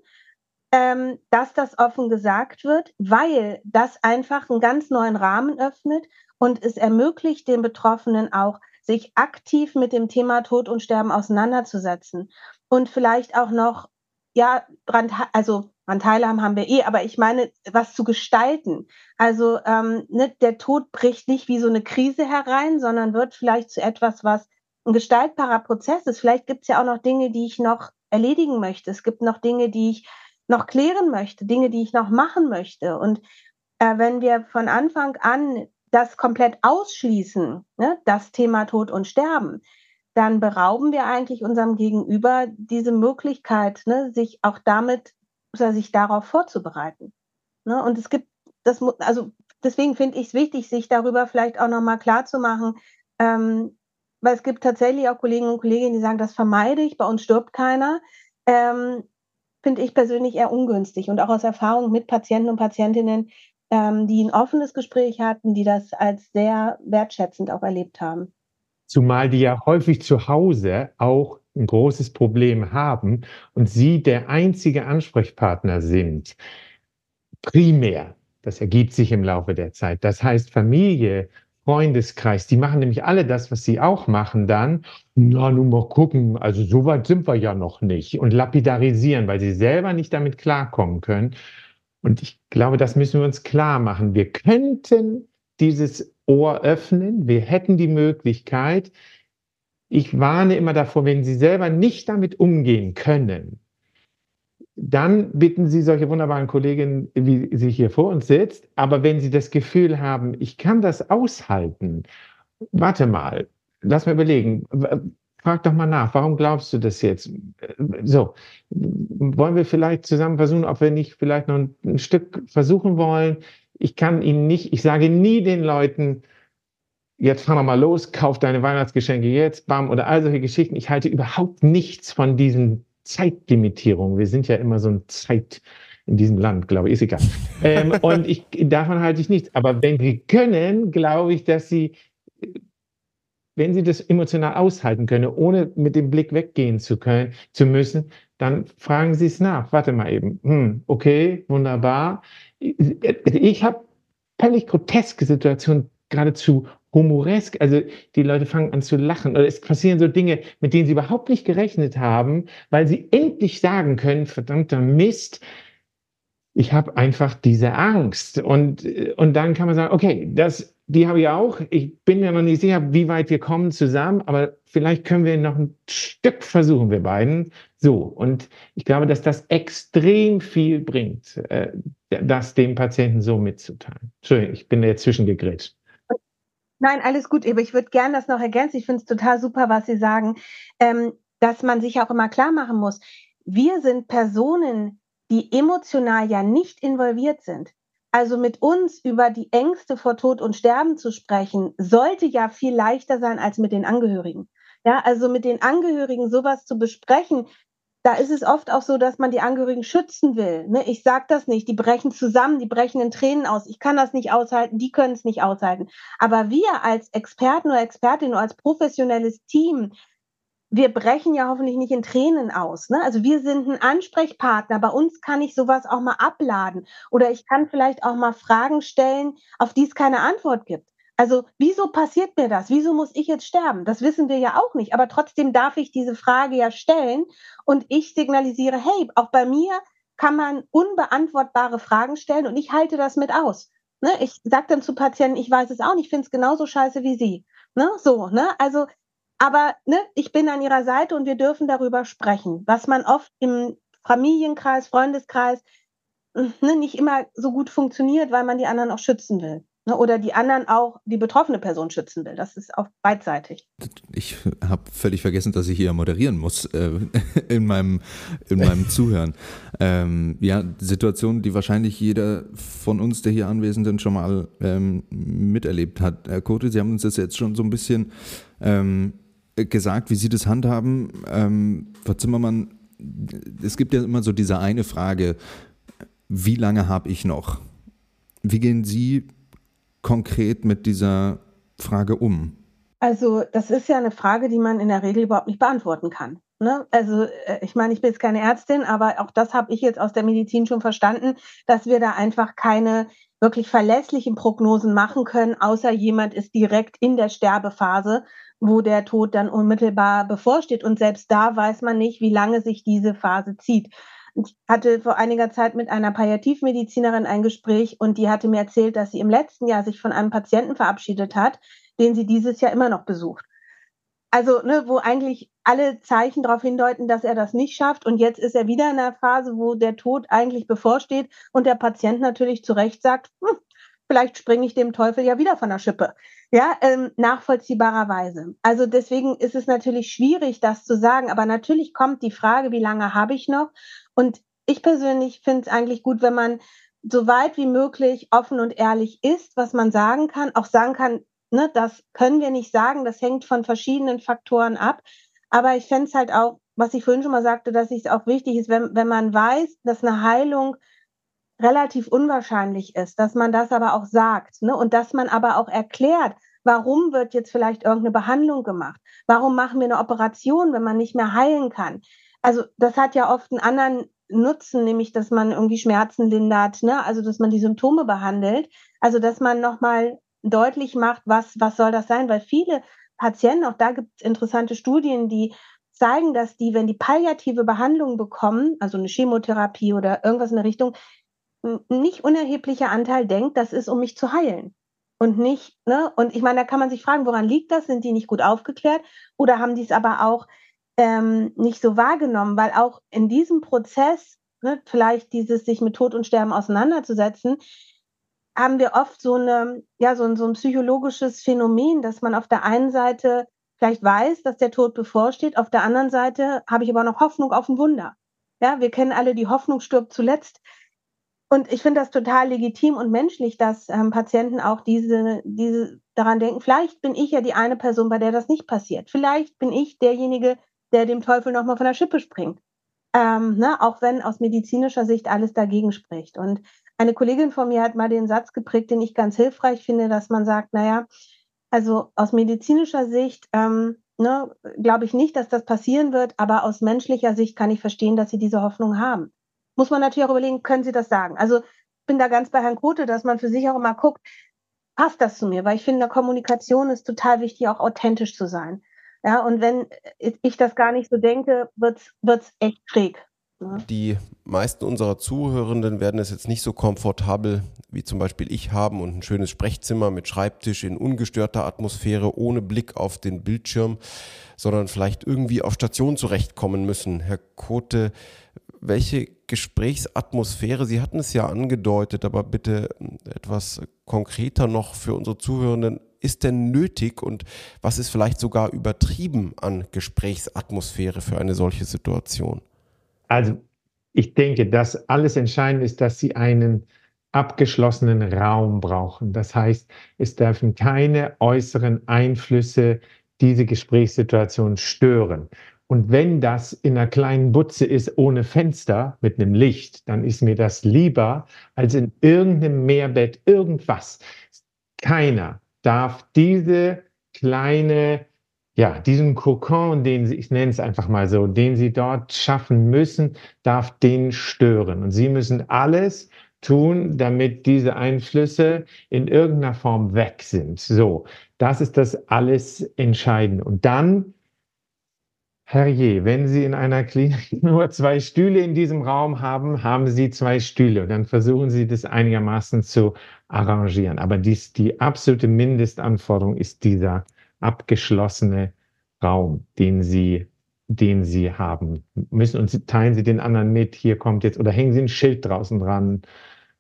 ähm, dass das offen gesagt wird, weil das einfach einen ganz neuen Rahmen öffnet und es ermöglicht den Betroffenen auch, sich aktiv mit dem Thema Tod und Sterben auseinanderzusetzen und vielleicht auch noch, ja, dran, also dran teilhaben haben wir eh, aber ich meine, was zu gestalten. Also ähm, ne, der Tod bricht nicht wie so eine Krise herein, sondern wird vielleicht zu etwas, was ein gestaltbarer Prozess ist. Vielleicht gibt es ja auch noch Dinge, die ich noch erledigen möchte. Es gibt noch Dinge, die ich noch klären möchte, Dinge, die ich noch machen möchte. Und äh, wenn wir von Anfang an das komplett ausschließen, ne, das Thema Tod und Sterben, dann berauben wir eigentlich unserem Gegenüber diese Möglichkeit, ne, sich auch damit, oder sich darauf vorzubereiten. Ne? Und es gibt, das, also deswegen finde ich es wichtig, sich darüber vielleicht auch nochmal klar zu machen, ähm, weil es gibt tatsächlich auch Kollegen und Kolleginnen, die sagen, das vermeide ich, bei uns stirbt keiner. Ähm, finde ich persönlich eher ungünstig und auch aus Erfahrung mit Patienten und Patientinnen, ähm, die ein offenes Gespräch hatten, die das als sehr wertschätzend auch erlebt haben. Zumal die ja häufig zu Hause auch ein großes Problem haben und sie der einzige Ansprechpartner sind. Primär. Das ergibt sich im Laufe der Zeit. Das heißt, Familie Freundeskreis, die machen nämlich alle das, was sie auch machen dann. Na, nun mal gucken, also so weit sind wir ja noch nicht. Und lapidarisieren, weil sie selber nicht damit klarkommen können. Und ich glaube, das müssen wir uns klar machen. Wir könnten dieses Ohr öffnen. Wir hätten die Möglichkeit. Ich warne immer davor, wenn Sie selber nicht damit umgehen können, dann bitten Sie solche wunderbaren Kolleginnen, wie sie hier vor uns sitzt. Aber wenn Sie das Gefühl haben, ich kann das aushalten, warte mal, lass mal überlegen. Frag doch mal nach, warum glaubst du das jetzt? So, wollen wir vielleicht zusammen versuchen, ob wir nicht vielleicht noch ein, ein Stück versuchen wollen? Ich kann Ihnen nicht, ich sage nie den Leuten, jetzt fahren wir mal los, kauf deine Weihnachtsgeschenke jetzt, bam, oder all solche Geschichten. Ich halte überhaupt nichts von diesen Zeitlimitierung. Wir sind ja immer so ein Zeit in diesem Land, glaube ich, ist egal. ähm, und ich, davon halte ich nichts. Aber wenn sie können, glaube ich, dass sie, wenn sie das emotional aushalten können, ohne mit dem Blick weggehen zu können, zu müssen, dann fragen sie es nach. Warte mal eben. Hm, okay, wunderbar. Ich habe völlig groteske Situationen geradezu humoresk. Also die Leute fangen an zu lachen oder es passieren so Dinge, mit denen sie überhaupt nicht gerechnet haben, weil sie endlich sagen können, verdammter Mist, ich habe einfach diese Angst. Und, und dann kann man sagen, okay, das, die habe ich auch. Ich bin ja noch nicht sicher, wie weit wir kommen zusammen, aber vielleicht können wir noch ein Stück versuchen, wir beiden. So, und ich glaube, dass das extrem viel bringt, äh, das dem Patienten so mitzuteilen. Entschuldigung, ich bin jetzt zwischengegrätscht. Nein, alles gut, aber ich würde gerne das noch ergänzen. Ich finde es total super, was Sie sagen, ähm, dass man sich auch immer klar machen muss, wir sind Personen, die emotional ja nicht involviert sind. Also mit uns über die Ängste vor Tod und Sterben zu sprechen, sollte ja viel leichter sein als mit den Angehörigen. Ja, also mit den Angehörigen sowas zu besprechen, da ist es oft auch so, dass man die Angehörigen schützen will. Ne? Ich sage das nicht, die brechen zusammen, die brechen in Tränen aus. Ich kann das nicht aushalten, die können es nicht aushalten. Aber wir als Experten oder Expertinnen oder als professionelles Team, wir brechen ja hoffentlich nicht in Tränen aus. Ne? Also wir sind ein Ansprechpartner. Bei uns kann ich sowas auch mal abladen. Oder ich kann vielleicht auch mal Fragen stellen, auf die es keine Antwort gibt. Also wieso passiert mir das? Wieso muss ich jetzt sterben? Das wissen wir ja auch nicht. Aber trotzdem darf ich diese Frage ja stellen und ich signalisiere, hey, auch bei mir kann man unbeantwortbare Fragen stellen und ich halte das mit aus. Ne? Ich sage dann zu Patienten, ich weiß es auch nicht, ich finde es genauso scheiße wie Sie. Ne? So, ne? Also aber ne, ich bin an ihrer Seite und wir dürfen darüber sprechen, was man oft im Familienkreis, Freundeskreis ne, nicht immer so gut funktioniert, weil man die anderen auch schützen will. Ne, oder die anderen auch die betroffene Person schützen will. Das ist auch beidseitig. Ich habe völlig vergessen, dass ich hier moderieren muss äh, in meinem, in meinem Zuhören. Ähm, ja, Situationen, die wahrscheinlich jeder von uns, der hier Anwesenden, schon mal ähm, miterlebt hat. Herr Kote, Sie haben uns das jetzt schon so ein bisschen ähm, gesagt, wie Sie das handhaben. Ähm, Frau Zimmermann, es gibt ja immer so diese eine Frage, wie lange habe ich noch? Wie gehen Sie konkret mit dieser Frage um? Also das ist ja eine Frage, die man in der Regel überhaupt nicht beantworten kann. Ne? Also äh, ich meine, ich bin jetzt keine Ärztin, aber auch das habe ich jetzt aus der Medizin schon verstanden, dass wir da einfach keine wirklich verlässlichen Prognosen machen können, außer jemand ist direkt in der Sterbephase, wo der Tod dann unmittelbar bevorsteht. Und selbst da weiß man nicht, wie lange sich diese Phase zieht. Ich hatte vor einiger Zeit mit einer Palliativmedizinerin ein Gespräch und die hatte mir erzählt, dass sie im letzten Jahr sich von einem Patienten verabschiedet hat, den sie dieses Jahr immer noch besucht. Also, ne, wo eigentlich alle Zeichen darauf hindeuten, dass er das nicht schafft. Und jetzt ist er wieder in einer Phase, wo der Tod eigentlich bevorsteht und der Patient natürlich zu Recht sagt, hm, vielleicht springe ich dem Teufel ja wieder von der Schippe. Ja, ähm, nachvollziehbarerweise. Also deswegen ist es natürlich schwierig, das zu sagen. Aber natürlich kommt die Frage, wie lange habe ich noch? Und ich persönlich finde es eigentlich gut, wenn man so weit wie möglich offen und ehrlich ist, was man sagen kann, auch sagen kann, ne, das können wir nicht sagen, das hängt von verschiedenen Faktoren ab. Aber ich fände es halt auch, was ich vorhin schon mal sagte, dass es auch wichtig ist, wenn, wenn man weiß, dass eine Heilung relativ unwahrscheinlich ist, dass man das aber auch sagt ne? und dass man aber auch erklärt, warum wird jetzt vielleicht irgendeine Behandlung gemacht? Warum machen wir eine Operation, wenn man nicht mehr heilen kann? Also das hat ja oft einen anderen Nutzen, nämlich dass man irgendwie Schmerzen lindert, ne? also dass man die Symptome behandelt, also dass man nochmal deutlich macht, was, was soll das sein, weil viele Patienten, auch da gibt es interessante Studien, die zeigen, dass die, wenn die palliative Behandlung bekommen, also eine Chemotherapie oder irgendwas in der Richtung, nicht unerheblicher Anteil denkt, das ist, um mich zu heilen. Und nicht, ne? Und ich meine, da kann man sich fragen, woran liegt das? Sind die nicht gut aufgeklärt? Oder haben die es aber auch ähm, nicht so wahrgenommen? Weil auch in diesem Prozess, ne, vielleicht dieses sich mit Tod und Sterben auseinanderzusetzen, haben wir oft so eine, ja, so ein, so ein psychologisches Phänomen, dass man auf der einen Seite vielleicht weiß, dass der Tod bevorsteht, auf der anderen Seite habe ich aber noch Hoffnung auf ein Wunder. Ja, wir kennen alle die Hoffnung stirbt zuletzt. Und ich finde das total legitim und menschlich, dass ähm, Patienten auch diese, diese daran denken, vielleicht bin ich ja die eine Person, bei der das nicht passiert. Vielleicht bin ich derjenige, der dem Teufel nochmal von der Schippe springt. Ähm, ne, auch wenn aus medizinischer Sicht alles dagegen spricht. Und eine Kollegin von mir hat mal den Satz geprägt, den ich ganz hilfreich finde, dass man sagt, naja, also aus medizinischer Sicht ähm, ne, glaube ich nicht, dass das passieren wird, aber aus menschlicher Sicht kann ich verstehen, dass sie diese Hoffnung haben muss man natürlich auch überlegen, können Sie das sagen? Also ich bin da ganz bei Herrn Kote, dass man für sich auch immer guckt, passt das zu mir? Weil ich finde, in der Kommunikation ist total wichtig, auch authentisch zu sein. Ja, und wenn ich das gar nicht so denke, wird es echt schräg. Ne? Die meisten unserer Zuhörenden werden es jetzt nicht so komfortabel wie zum Beispiel ich haben und ein schönes Sprechzimmer mit Schreibtisch in ungestörter Atmosphäre ohne Blick auf den Bildschirm, sondern vielleicht irgendwie auf Station zurechtkommen müssen. Herr Kote, welche Gesprächsatmosphäre, Sie hatten es ja angedeutet, aber bitte etwas konkreter noch für unsere Zuhörenden, ist denn nötig und was ist vielleicht sogar übertrieben an Gesprächsatmosphäre für eine solche Situation? Also ich denke, dass alles entscheidend ist, dass Sie einen abgeschlossenen Raum brauchen. Das heißt, es dürfen keine äußeren Einflüsse diese Gesprächssituation stören. Und wenn das in einer kleinen Butze ist ohne Fenster mit einem Licht, dann ist mir das lieber als in irgendeinem Mehrbett irgendwas. Keiner darf diese kleine, ja, diesen Kokon, den sie, ich nenne es einfach mal so, den sie dort schaffen müssen, darf den stören. Und sie müssen alles tun, damit diese Einflüsse in irgendeiner Form weg sind. So, das ist das alles Entscheidende. Und dann Herrje, wenn Sie in einer Klinik nur zwei Stühle in diesem Raum haben, haben Sie zwei Stühle. Und dann versuchen Sie das einigermaßen zu arrangieren. Aber dies, die absolute Mindestanforderung ist dieser abgeschlossene Raum, den sie, den sie haben müssen und teilen sie den anderen mit, hier kommt jetzt, oder hängen sie ein Schild draußen dran,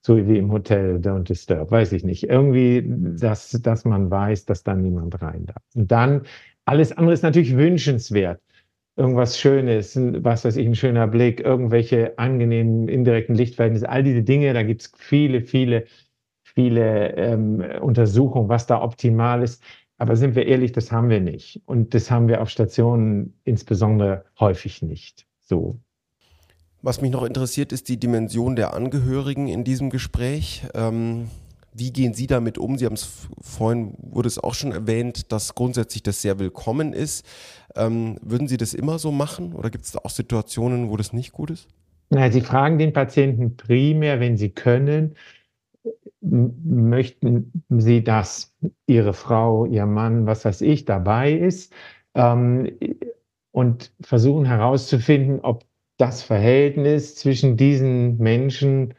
so wie im Hotel Don't Disturb, weiß ich nicht. Irgendwie, dass, dass man weiß, dass da niemand rein darf. Und dann, alles andere ist natürlich wünschenswert. Irgendwas Schönes, was weiß ich, ein schöner Blick, irgendwelche angenehmen indirekten Lichtverhältnisse, all diese Dinge, da gibt es viele, viele, viele ähm, Untersuchungen, was da optimal ist. Aber sind wir ehrlich, das haben wir nicht. Und das haben wir auf Stationen insbesondere häufig nicht. So. Was mich noch interessiert, ist die Dimension der Angehörigen in diesem Gespräch. Ähm, wie gehen Sie damit um? Sie haben es vorhin, wurde es auch schon erwähnt, dass grundsätzlich das sehr willkommen ist. Ähm, würden Sie das immer so machen oder gibt es auch Situationen, wo das nicht gut ist? Na, Sie fragen den Patienten primär, wenn Sie können, möchten Sie, dass Ihre Frau, Ihr Mann, was weiß ich, dabei ist ähm, und versuchen herauszufinden, ob das Verhältnis zwischen diesen Menschen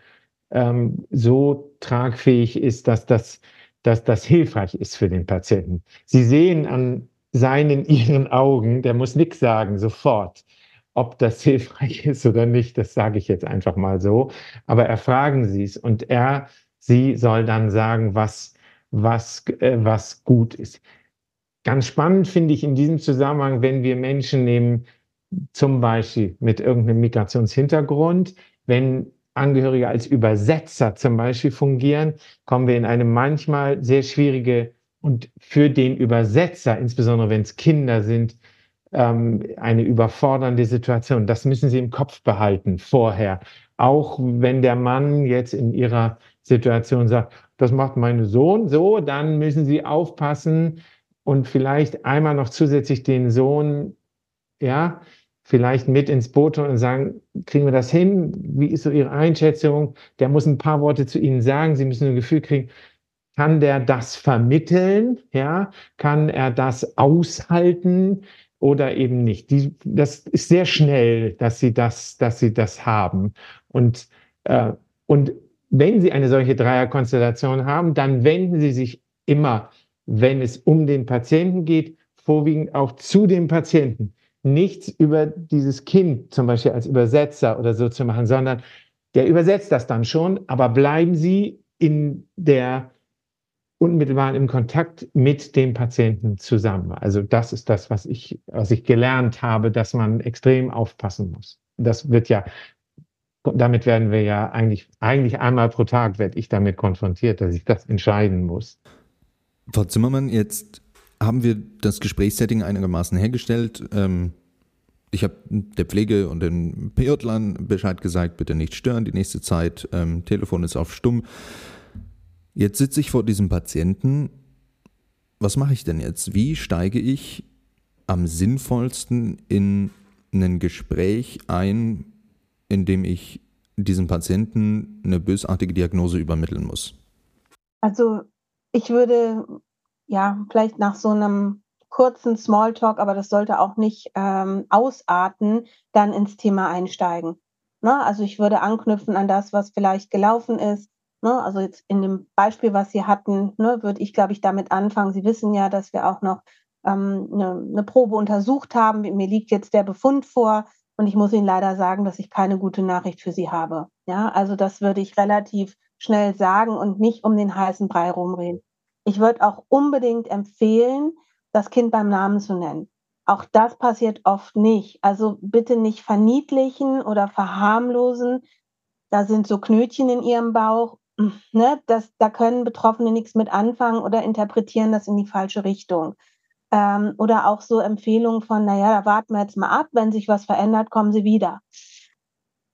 ähm, so tragfähig ist, dass das, dass das hilfreich ist für den Patienten. Sie sehen an seinen, ihren Augen, der muss nichts sagen, sofort, ob das hilfreich ist oder nicht, das sage ich jetzt einfach mal so. Aber erfragen Sie es und er, sie soll dann sagen, was, was, äh, was gut ist. Ganz spannend finde ich in diesem Zusammenhang, wenn wir Menschen nehmen, zum Beispiel mit irgendeinem Migrationshintergrund, wenn Angehörige als Übersetzer zum Beispiel fungieren, kommen wir in eine manchmal sehr schwierige und für den Übersetzer, insbesondere wenn es Kinder sind, ähm, eine überfordernde Situation. Das müssen Sie im Kopf behalten vorher. Auch wenn der Mann jetzt in Ihrer Situation sagt, das macht mein Sohn so, dann müssen Sie aufpassen und vielleicht einmal noch zusätzlich den Sohn, ja, vielleicht mit ins Boot und sagen, kriegen wir das hin? Wie ist so Ihre Einschätzung? Der muss ein paar Worte zu Ihnen sagen. Sie müssen ein Gefühl kriegen, kann der das vermitteln? Ja, kann er das aushalten oder eben nicht? Die, das ist sehr schnell, dass Sie das, dass Sie das haben. Und, äh, und wenn Sie eine solche Dreierkonstellation haben, dann wenden Sie sich immer, wenn es um den Patienten geht, vorwiegend auch zu dem Patienten nichts über dieses Kind zum Beispiel als Übersetzer oder so zu machen, sondern der übersetzt das dann schon, aber bleiben Sie in der unmittelbar im Kontakt mit dem Patienten zusammen. Also das ist das, was ich, was ich gelernt habe, dass man extrem aufpassen muss. Das wird ja, damit werden wir ja eigentlich, eigentlich einmal pro Tag werde ich damit konfrontiert, dass ich das entscheiden muss. Frau Zimmermann, jetzt haben wir das Gesprächssetting einigermaßen hergestellt. Ähm, ich habe der Pflege und den PJlern Bescheid gesagt, bitte nicht stören die nächste Zeit. Ähm, Telefon ist auf stumm. Jetzt sitze ich vor diesem Patienten. Was mache ich denn jetzt? Wie steige ich am sinnvollsten in ein Gespräch ein, in dem ich diesem Patienten eine bösartige Diagnose übermitteln muss? Also ich würde ja, vielleicht nach so einem kurzen Smalltalk, aber das sollte auch nicht ähm, ausarten, dann ins Thema einsteigen. Ne? Also ich würde anknüpfen an das, was vielleicht gelaufen ist. Ne? Also jetzt in dem Beispiel, was Sie hatten, ne, würde ich, glaube ich, damit anfangen. Sie wissen ja, dass wir auch noch ähm, eine, eine Probe untersucht haben. Mir liegt jetzt der Befund vor und ich muss Ihnen leider sagen, dass ich keine gute Nachricht für Sie habe. Ja, also das würde ich relativ schnell sagen und nicht um den heißen Brei rumreden. Ich würde auch unbedingt empfehlen, das Kind beim Namen zu nennen. Auch das passiert oft nicht. Also bitte nicht verniedlichen oder verharmlosen. Da sind so Knötchen in ihrem Bauch. Ne? Das, da können Betroffene nichts mit anfangen oder interpretieren das in die falsche Richtung. Ähm, oder auch so Empfehlungen von, naja, da warten wir jetzt mal ab, wenn sich was verändert, kommen Sie wieder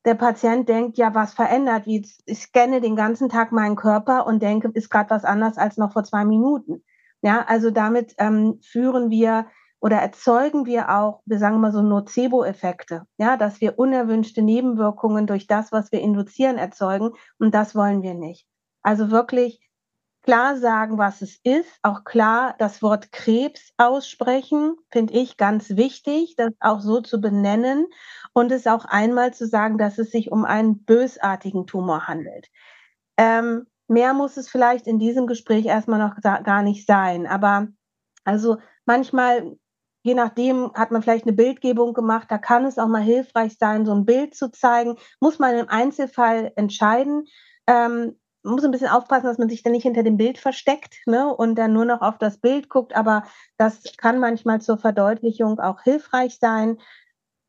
der Patient denkt, ja, was verändert? Wie ich scanne den ganzen Tag meinen Körper und denke, ist gerade was anders als noch vor zwei Minuten. Ja, also damit ähm, führen wir oder erzeugen wir auch, wir sagen mal so Nocebo-Effekte, ja, dass wir unerwünschte Nebenwirkungen durch das, was wir induzieren, erzeugen und das wollen wir nicht. Also wirklich klar sagen, was es ist, auch klar das Wort Krebs aussprechen, finde ich ganz wichtig, das auch so zu benennen und es auch einmal zu sagen, dass es sich um einen bösartigen Tumor handelt. Ähm, mehr muss es vielleicht in diesem Gespräch erstmal noch gar nicht sein, aber also manchmal je nachdem hat man vielleicht eine Bildgebung gemacht, da kann es auch mal hilfreich sein, so ein Bild zu zeigen. Muss man im Einzelfall entscheiden. Ähm, muss ein bisschen aufpassen, dass man sich dann nicht hinter dem Bild versteckt ne, und dann nur noch auf das Bild guckt, aber das kann manchmal zur Verdeutlichung auch hilfreich sein.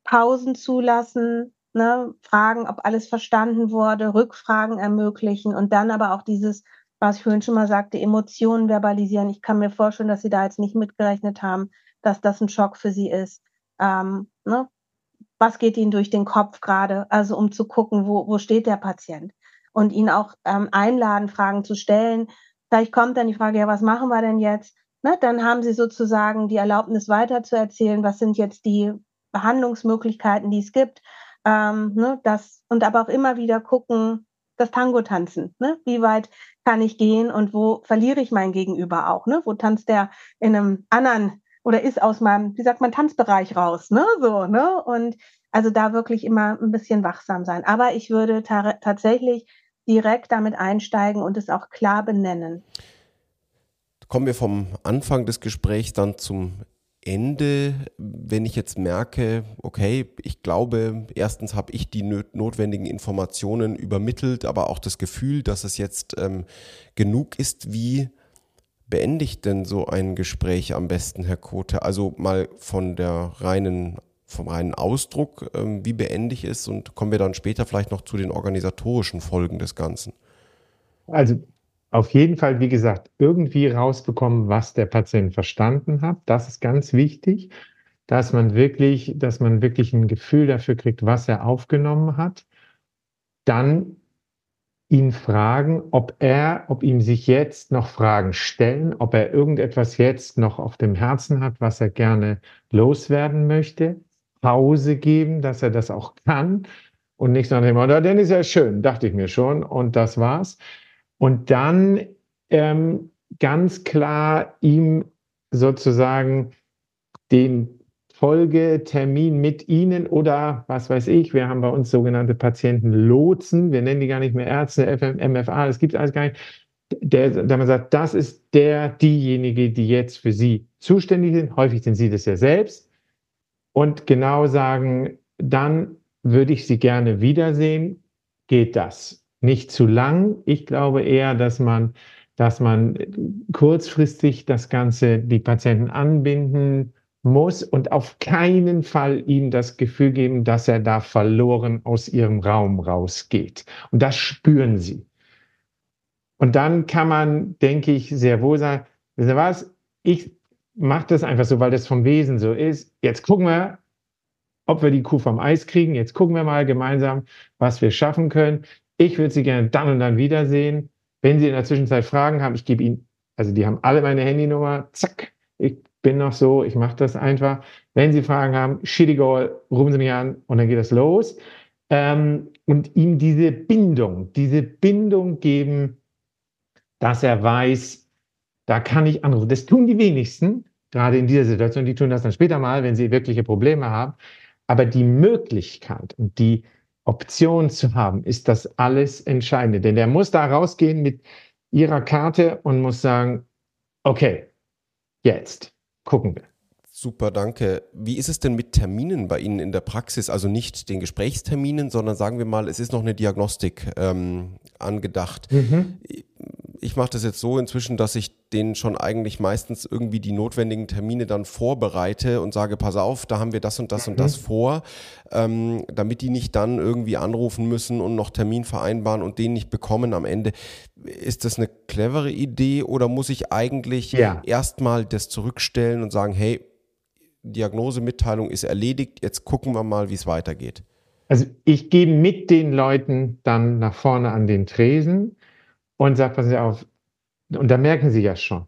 Pausen zulassen, ne, fragen, ob alles verstanden wurde, Rückfragen ermöglichen und dann aber auch dieses, was ich vorhin schon mal sagte, Emotionen verbalisieren. Ich kann mir vorstellen, dass Sie da jetzt nicht mitgerechnet haben, dass das ein Schock für Sie ist. Ähm, ne? Was geht Ihnen durch den Kopf gerade? Also um zu gucken, wo, wo steht der Patient? Und ihn auch ähm, einladen, Fragen zu stellen. Vielleicht kommt dann die Frage, ja, was machen wir denn jetzt? Ne? Dann haben Sie sozusagen die Erlaubnis weiterzuerzählen, was sind jetzt die Behandlungsmöglichkeiten, die es gibt. Ähm, ne, das, und aber auch immer wieder gucken, das Tango tanzen. Ne? Wie weit kann ich gehen und wo verliere ich mein Gegenüber auch? Ne? Wo tanzt der in einem anderen oder ist aus meinem, wie sagt man, Tanzbereich raus? Ne? So, ne? Und also da wirklich immer ein bisschen wachsam sein. Aber ich würde ta tatsächlich direkt damit einsteigen und es auch klar benennen. Kommen wir vom Anfang des Gesprächs dann zum Ende, wenn ich jetzt merke, okay, ich glaube, erstens habe ich die notwendigen Informationen übermittelt, aber auch das Gefühl, dass es jetzt ähm, genug ist, wie beende ich denn so ein Gespräch am besten, Herr Kote? Also mal von der reinen, vom reinen Ausdruck, ähm, wie beende ich es und kommen wir dann später vielleicht noch zu den organisatorischen Folgen des Ganzen. Also auf jeden Fall, wie gesagt, irgendwie rausbekommen, was der Patient verstanden hat. Das ist ganz wichtig, dass man wirklich, dass man wirklich ein Gefühl dafür kriegt, was er aufgenommen hat. Dann ihn fragen, ob er, ob ihm sich jetzt noch Fragen stellen, ob er irgendetwas jetzt noch auf dem Herzen hat, was er gerne loswerden möchte. Pause geben, dass er das auch kann und nicht nach dem Motto, dann ist ja schön, dachte ich mir schon und das war's. Und dann ähm, ganz klar ihm sozusagen den Folgetermin mit Ihnen oder was weiß ich, wir haben bei uns sogenannte Patientenlotsen, wir nennen die gar nicht mehr Ärzte, FM, MFA, das gibt es alles gar nicht. Der, der man sagt, das ist der, diejenige, die jetzt für Sie zuständig sind. Häufig sind Sie das ja selbst. Und genau sagen, dann würde ich Sie gerne wiedersehen. Geht das? nicht zu lang. Ich glaube eher, dass man, dass man kurzfristig das Ganze, die Patienten anbinden muss und auf keinen Fall ihm das Gefühl geben, dass er da verloren aus ihrem Raum rausgeht. Und das spüren sie. Und dann kann man, denke ich, sehr wohl sagen, wissen Sie was, ich mache das einfach so, weil das vom Wesen so ist. Jetzt gucken wir, ob wir die Kuh vom Eis kriegen. Jetzt gucken wir mal gemeinsam, was wir schaffen können ich würde Sie gerne dann und dann wiedersehen. Wenn Sie in der Zwischenzeit Fragen haben, ich gebe Ihnen, also die haben alle meine Handynummer, zack, ich bin noch so, ich mache das einfach. Wenn Sie Fragen haben, Shittigol, rufen Sie mich an und dann geht das los. Ähm, und ihm diese Bindung, diese Bindung geben, dass er weiß, da kann ich anrufen. Das tun die wenigsten, gerade in dieser Situation. Die tun das dann später mal, wenn sie wirkliche Probleme haben. Aber die Möglichkeit und die, Option zu haben, ist das alles Entscheidende. Denn der muss da rausgehen mit ihrer Karte und muss sagen, okay, jetzt gucken wir. Super, danke. Wie ist es denn mit Terminen bei Ihnen in der Praxis? Also nicht den Gesprächsterminen, sondern sagen wir mal, es ist noch eine Diagnostik ähm, angedacht. Mhm ich mache das jetzt so inzwischen, dass ich denen schon eigentlich meistens irgendwie die notwendigen Termine dann vorbereite und sage, pass auf, da haben wir das und das mhm. und das vor, ähm, damit die nicht dann irgendwie anrufen müssen und noch Termin vereinbaren und den nicht bekommen am Ende. Ist das eine clevere Idee oder muss ich eigentlich ja. erstmal das zurückstellen und sagen, hey, Diagnosemitteilung ist erledigt, jetzt gucken wir mal, wie es weitergeht? Also ich gehe mit den Leuten dann nach vorne an den Tresen und sagt, passen Sie auf, und da merken Sie ja schon,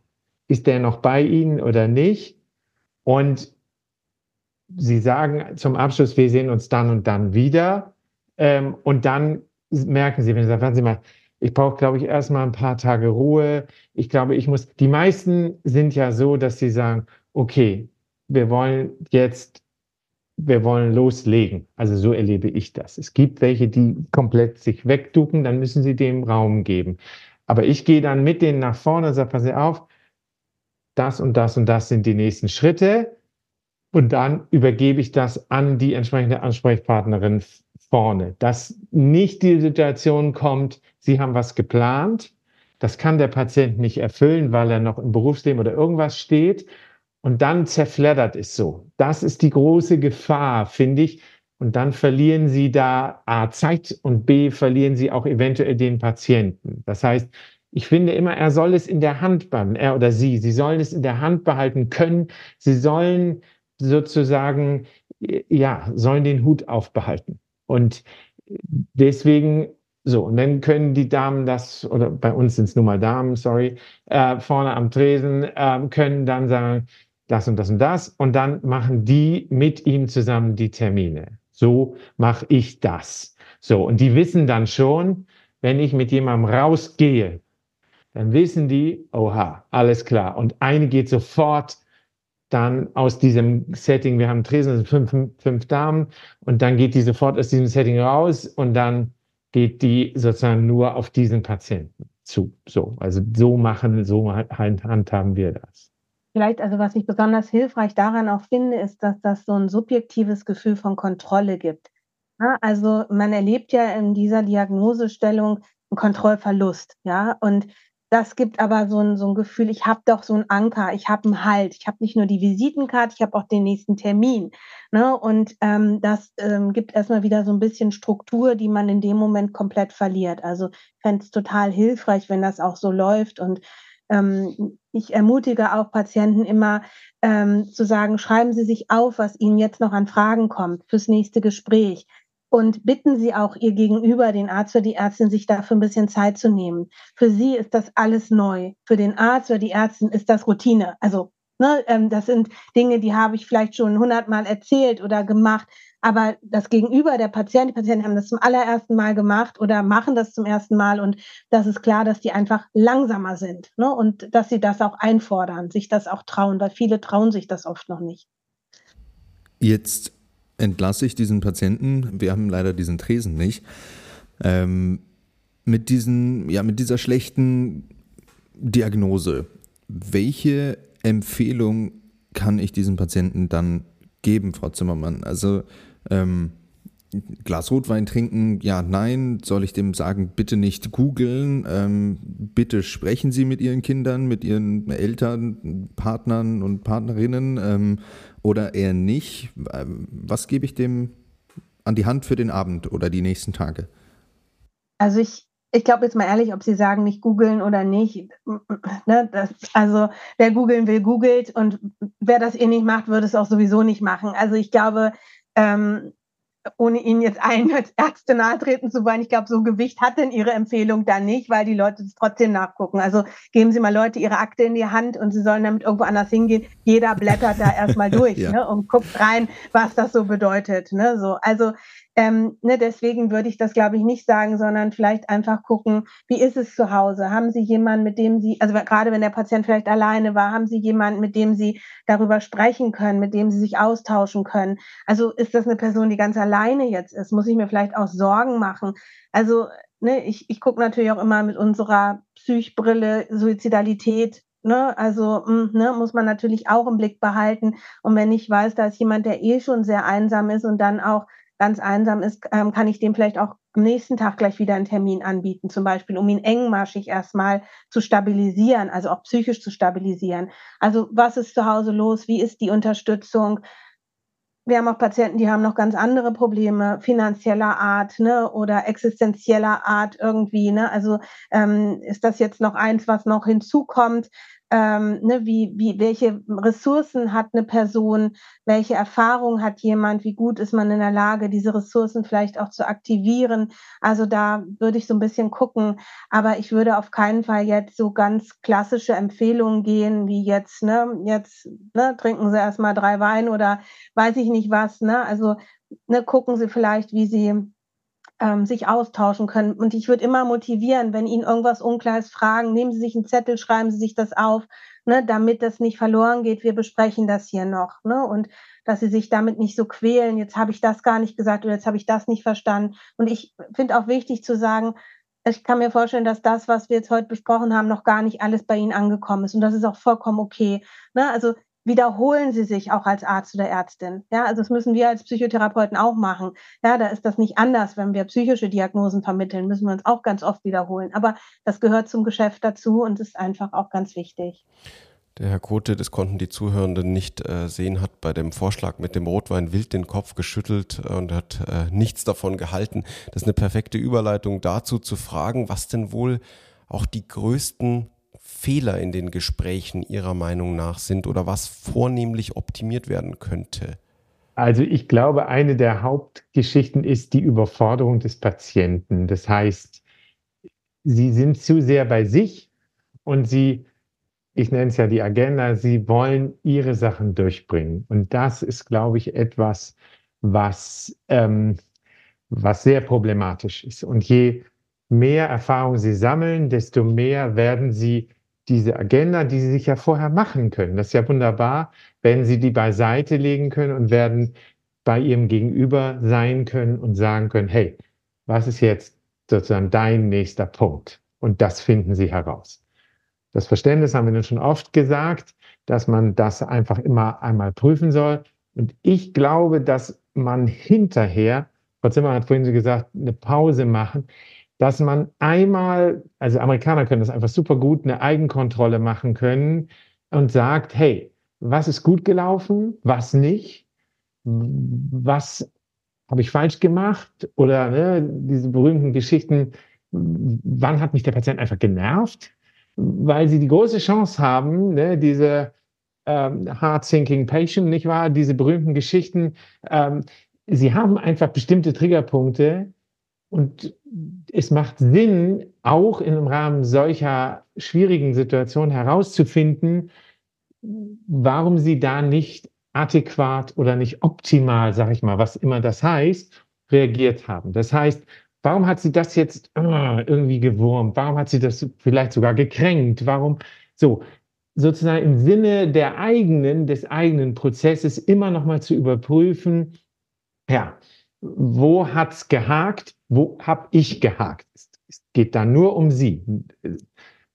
ist der noch bei Ihnen oder nicht? Und Sie sagen zum Abschluss, wir sehen uns dann und dann wieder. Ähm, und dann merken Sie, wenn Sie sagen, warten Sie mal, ich brauche, glaube ich, erstmal ein paar Tage Ruhe. Ich glaube, ich muss, die meisten sind ja so, dass sie sagen, okay, wir wollen jetzt, wir wollen loslegen. Also so erlebe ich das. Es gibt welche, die komplett sich wegducken, dann müssen sie dem Raum geben. Aber ich gehe dann mit denen nach vorne und sage, pass auf, das und das und das sind die nächsten Schritte. Und dann übergebe ich das an die entsprechende Ansprechpartnerin vorne, dass nicht die Situation kommt, Sie haben was geplant, das kann der Patient nicht erfüllen, weil er noch im Berufsleben oder irgendwas steht und dann zerfleddert es so. Das ist die große Gefahr, finde ich. Und dann verlieren Sie da A Zeit und B verlieren Sie auch eventuell den Patienten. Das heißt, ich finde immer, er soll es in der Hand behalten, er oder sie. Sie sollen es in der Hand behalten können. Sie sollen sozusagen, ja, sollen den Hut aufbehalten. Und deswegen so, und dann können die Damen das, oder bei uns sind es nun mal Damen, sorry, äh, vorne am Tresen, äh, können dann sagen, das und das und das. Und dann machen die mit ihm zusammen die Termine. So mache ich das. So, und die wissen dann schon, wenn ich mit jemandem rausgehe, dann wissen die, oha, alles klar. Und eine geht sofort dann aus diesem Setting, wir haben Tresen, sind fünf, fünf Damen, und dann geht die sofort aus diesem Setting raus und dann geht die sozusagen nur auf diesen Patienten zu. So, also so machen, so handhaben wir das. Vielleicht, also was ich besonders hilfreich daran auch finde, ist, dass das so ein subjektives Gefühl von Kontrolle gibt. Ja, also man erlebt ja in dieser Diagnosestellung einen Kontrollverlust, ja, und das gibt aber so ein, so ein Gefühl, ich habe doch so einen Anker, ich habe einen Halt, ich habe nicht nur die Visitenkarte, ich habe auch den nächsten Termin. Ne? Und ähm, das ähm, gibt erstmal wieder so ein bisschen Struktur, die man in dem Moment komplett verliert. Also ich fände es total hilfreich, wenn das auch so läuft. Und ich ermutige auch Patienten immer ähm, zu sagen, schreiben Sie sich auf, was Ihnen jetzt noch an Fragen kommt fürs nächste Gespräch und bitten Sie auch Ihr Gegenüber, den Arzt oder die Ärztin, sich dafür ein bisschen Zeit zu nehmen. Für Sie ist das alles neu. Für den Arzt oder die Ärztin ist das Routine. Also ne, ähm, das sind Dinge, die habe ich vielleicht schon hundertmal erzählt oder gemacht. Aber das Gegenüber der Patienten, die Patienten haben das zum allerersten Mal gemacht oder machen das zum ersten Mal. Und das ist klar, dass die einfach langsamer sind ne? und dass sie das auch einfordern, sich das auch trauen, weil viele trauen sich das oft noch nicht. Jetzt entlasse ich diesen Patienten, wir haben leider diesen Tresen nicht, ähm, mit, diesen, ja, mit dieser schlechten Diagnose. Welche Empfehlung kann ich diesem Patienten dann geben, Frau Zimmermann? Also ähm, Glas Rotwein trinken, ja, nein. Soll ich dem sagen, bitte nicht googeln? Ähm, bitte sprechen Sie mit Ihren Kindern, mit Ihren Eltern, Partnern und Partnerinnen ähm, oder eher nicht? Ähm, was gebe ich dem an die Hand für den Abend oder die nächsten Tage? Also ich, ich glaube jetzt mal ehrlich, ob Sie sagen, nicht googeln oder nicht. Ne, das, also wer googeln will, googelt und wer das eh nicht macht, würde es auch sowieso nicht machen. Also ich glaube, ähm, ohne Ihnen jetzt allen als Ärzte nahtreten zu wollen, ich glaube, so Gewicht hat denn Ihre Empfehlung dann nicht, weil die Leute es trotzdem nachgucken. Also geben Sie mal Leute ihre Akte in die Hand und sie sollen damit irgendwo anders hingehen. Jeder blättert da erstmal durch ja. ne, und guckt rein, was das so bedeutet. Ne, so. Also ähm, ne, deswegen würde ich das, glaube ich, nicht sagen, sondern vielleicht einfach gucken, wie ist es zu Hause? Haben Sie jemanden, mit dem Sie, also gerade wenn der Patient vielleicht alleine war, haben Sie jemanden, mit dem Sie darüber sprechen können, mit dem Sie sich austauschen können? Also ist das eine Person, die ganz alleine jetzt ist? Muss ich mir vielleicht auch Sorgen machen? Also ne, ich, ich gucke natürlich auch immer mit unserer Psychbrille Suizidalität Ne, also mh, ne, muss man natürlich auch im Blick behalten. Und wenn ich weiß, da ist jemand, der eh schon sehr einsam ist und dann auch ganz einsam ist, ähm, kann ich dem vielleicht auch am nächsten Tag gleich wieder einen Termin anbieten, zum Beispiel, um ihn engmaschig erstmal zu stabilisieren, also auch psychisch zu stabilisieren. Also was ist zu Hause los? Wie ist die Unterstützung? Wir haben auch Patienten, die haben noch ganz andere Probleme, finanzieller Art ne, oder existenzieller Art irgendwie. Ne? Also ähm, ist das jetzt noch eins, was noch hinzukommt? Ähm, ne, wie, wie, welche Ressourcen hat eine Person, welche Erfahrung hat jemand, wie gut ist man in der Lage, diese Ressourcen vielleicht auch zu aktivieren. Also da würde ich so ein bisschen gucken, aber ich würde auf keinen Fall jetzt so ganz klassische Empfehlungen gehen, wie jetzt, ne, jetzt ne, trinken Sie erstmal drei Wein oder weiß ich nicht was, ne? Also ne, gucken Sie vielleicht, wie Sie ähm, sich austauschen können. Und ich würde immer motivieren, wenn Ihnen irgendwas unklar ist, fragen, nehmen Sie sich einen Zettel, schreiben Sie sich das auf, ne, damit das nicht verloren geht. Wir besprechen das hier noch. Ne, und dass Sie sich damit nicht so quälen, jetzt habe ich das gar nicht gesagt oder jetzt habe ich das nicht verstanden. Und ich finde auch wichtig zu sagen, ich kann mir vorstellen, dass das, was wir jetzt heute besprochen haben, noch gar nicht alles bei Ihnen angekommen ist. Und das ist auch vollkommen okay. Ne? Also wiederholen sie sich auch als Arzt oder Ärztin. Ja, also das müssen wir als Psychotherapeuten auch machen. Ja, da ist das nicht anders, wenn wir psychische Diagnosen vermitteln, müssen wir uns auch ganz oft wiederholen. Aber das gehört zum Geschäft dazu und ist einfach auch ganz wichtig. Der Herr Kote, das konnten die Zuhörenden nicht äh, sehen, hat bei dem Vorschlag mit dem Rotwein wild den Kopf geschüttelt und hat äh, nichts davon gehalten. Das ist eine perfekte Überleitung dazu zu fragen, was denn wohl auch die größten Fehler in den Gesprächen Ihrer Meinung nach sind oder was vornehmlich optimiert werden könnte? Also ich glaube, eine der Hauptgeschichten ist die Überforderung des Patienten. Das heißt, sie sind zu sehr bei sich und sie, ich nenne es ja die Agenda, sie wollen ihre Sachen durchbringen. Und das ist, glaube ich, etwas, was, ähm, was sehr problematisch ist. Und je mehr Erfahrung sie sammeln, desto mehr werden sie diese Agenda, die Sie sich ja vorher machen können. Das ist ja wunderbar, wenn Sie die beiseite legen können und werden bei Ihrem Gegenüber sein können und sagen können, hey, was ist jetzt sozusagen dein nächster Punkt? Und das finden Sie heraus. Das Verständnis haben wir nun schon oft gesagt, dass man das einfach immer einmal prüfen soll. Und ich glaube, dass man hinterher, Frau Zimmer hat vorhin gesagt, eine Pause machen dass man einmal, also Amerikaner können das einfach super gut, eine Eigenkontrolle machen können und sagt, hey, was ist gut gelaufen, was nicht, was habe ich falsch gemacht oder ne, diese berühmten Geschichten, wann hat mich der Patient einfach genervt, weil sie die große Chance haben, ne, diese ähm, hard-thinking patient, nicht wahr, diese berühmten Geschichten, ähm, sie haben einfach bestimmte Triggerpunkte, und es macht Sinn, auch im Rahmen solcher schwierigen Situationen herauszufinden, warum sie da nicht adäquat oder nicht optimal, sag ich mal, was immer das heißt, reagiert haben. Das heißt, warum hat sie das jetzt oh, irgendwie gewurmt? Warum hat sie das vielleicht sogar gekränkt? Warum so? Sozusagen im Sinne der eigenen, des eigenen Prozesses immer noch mal zu überprüfen, ja, wo hat's gehakt? Wo habe ich gehakt? Es geht da nur um sie.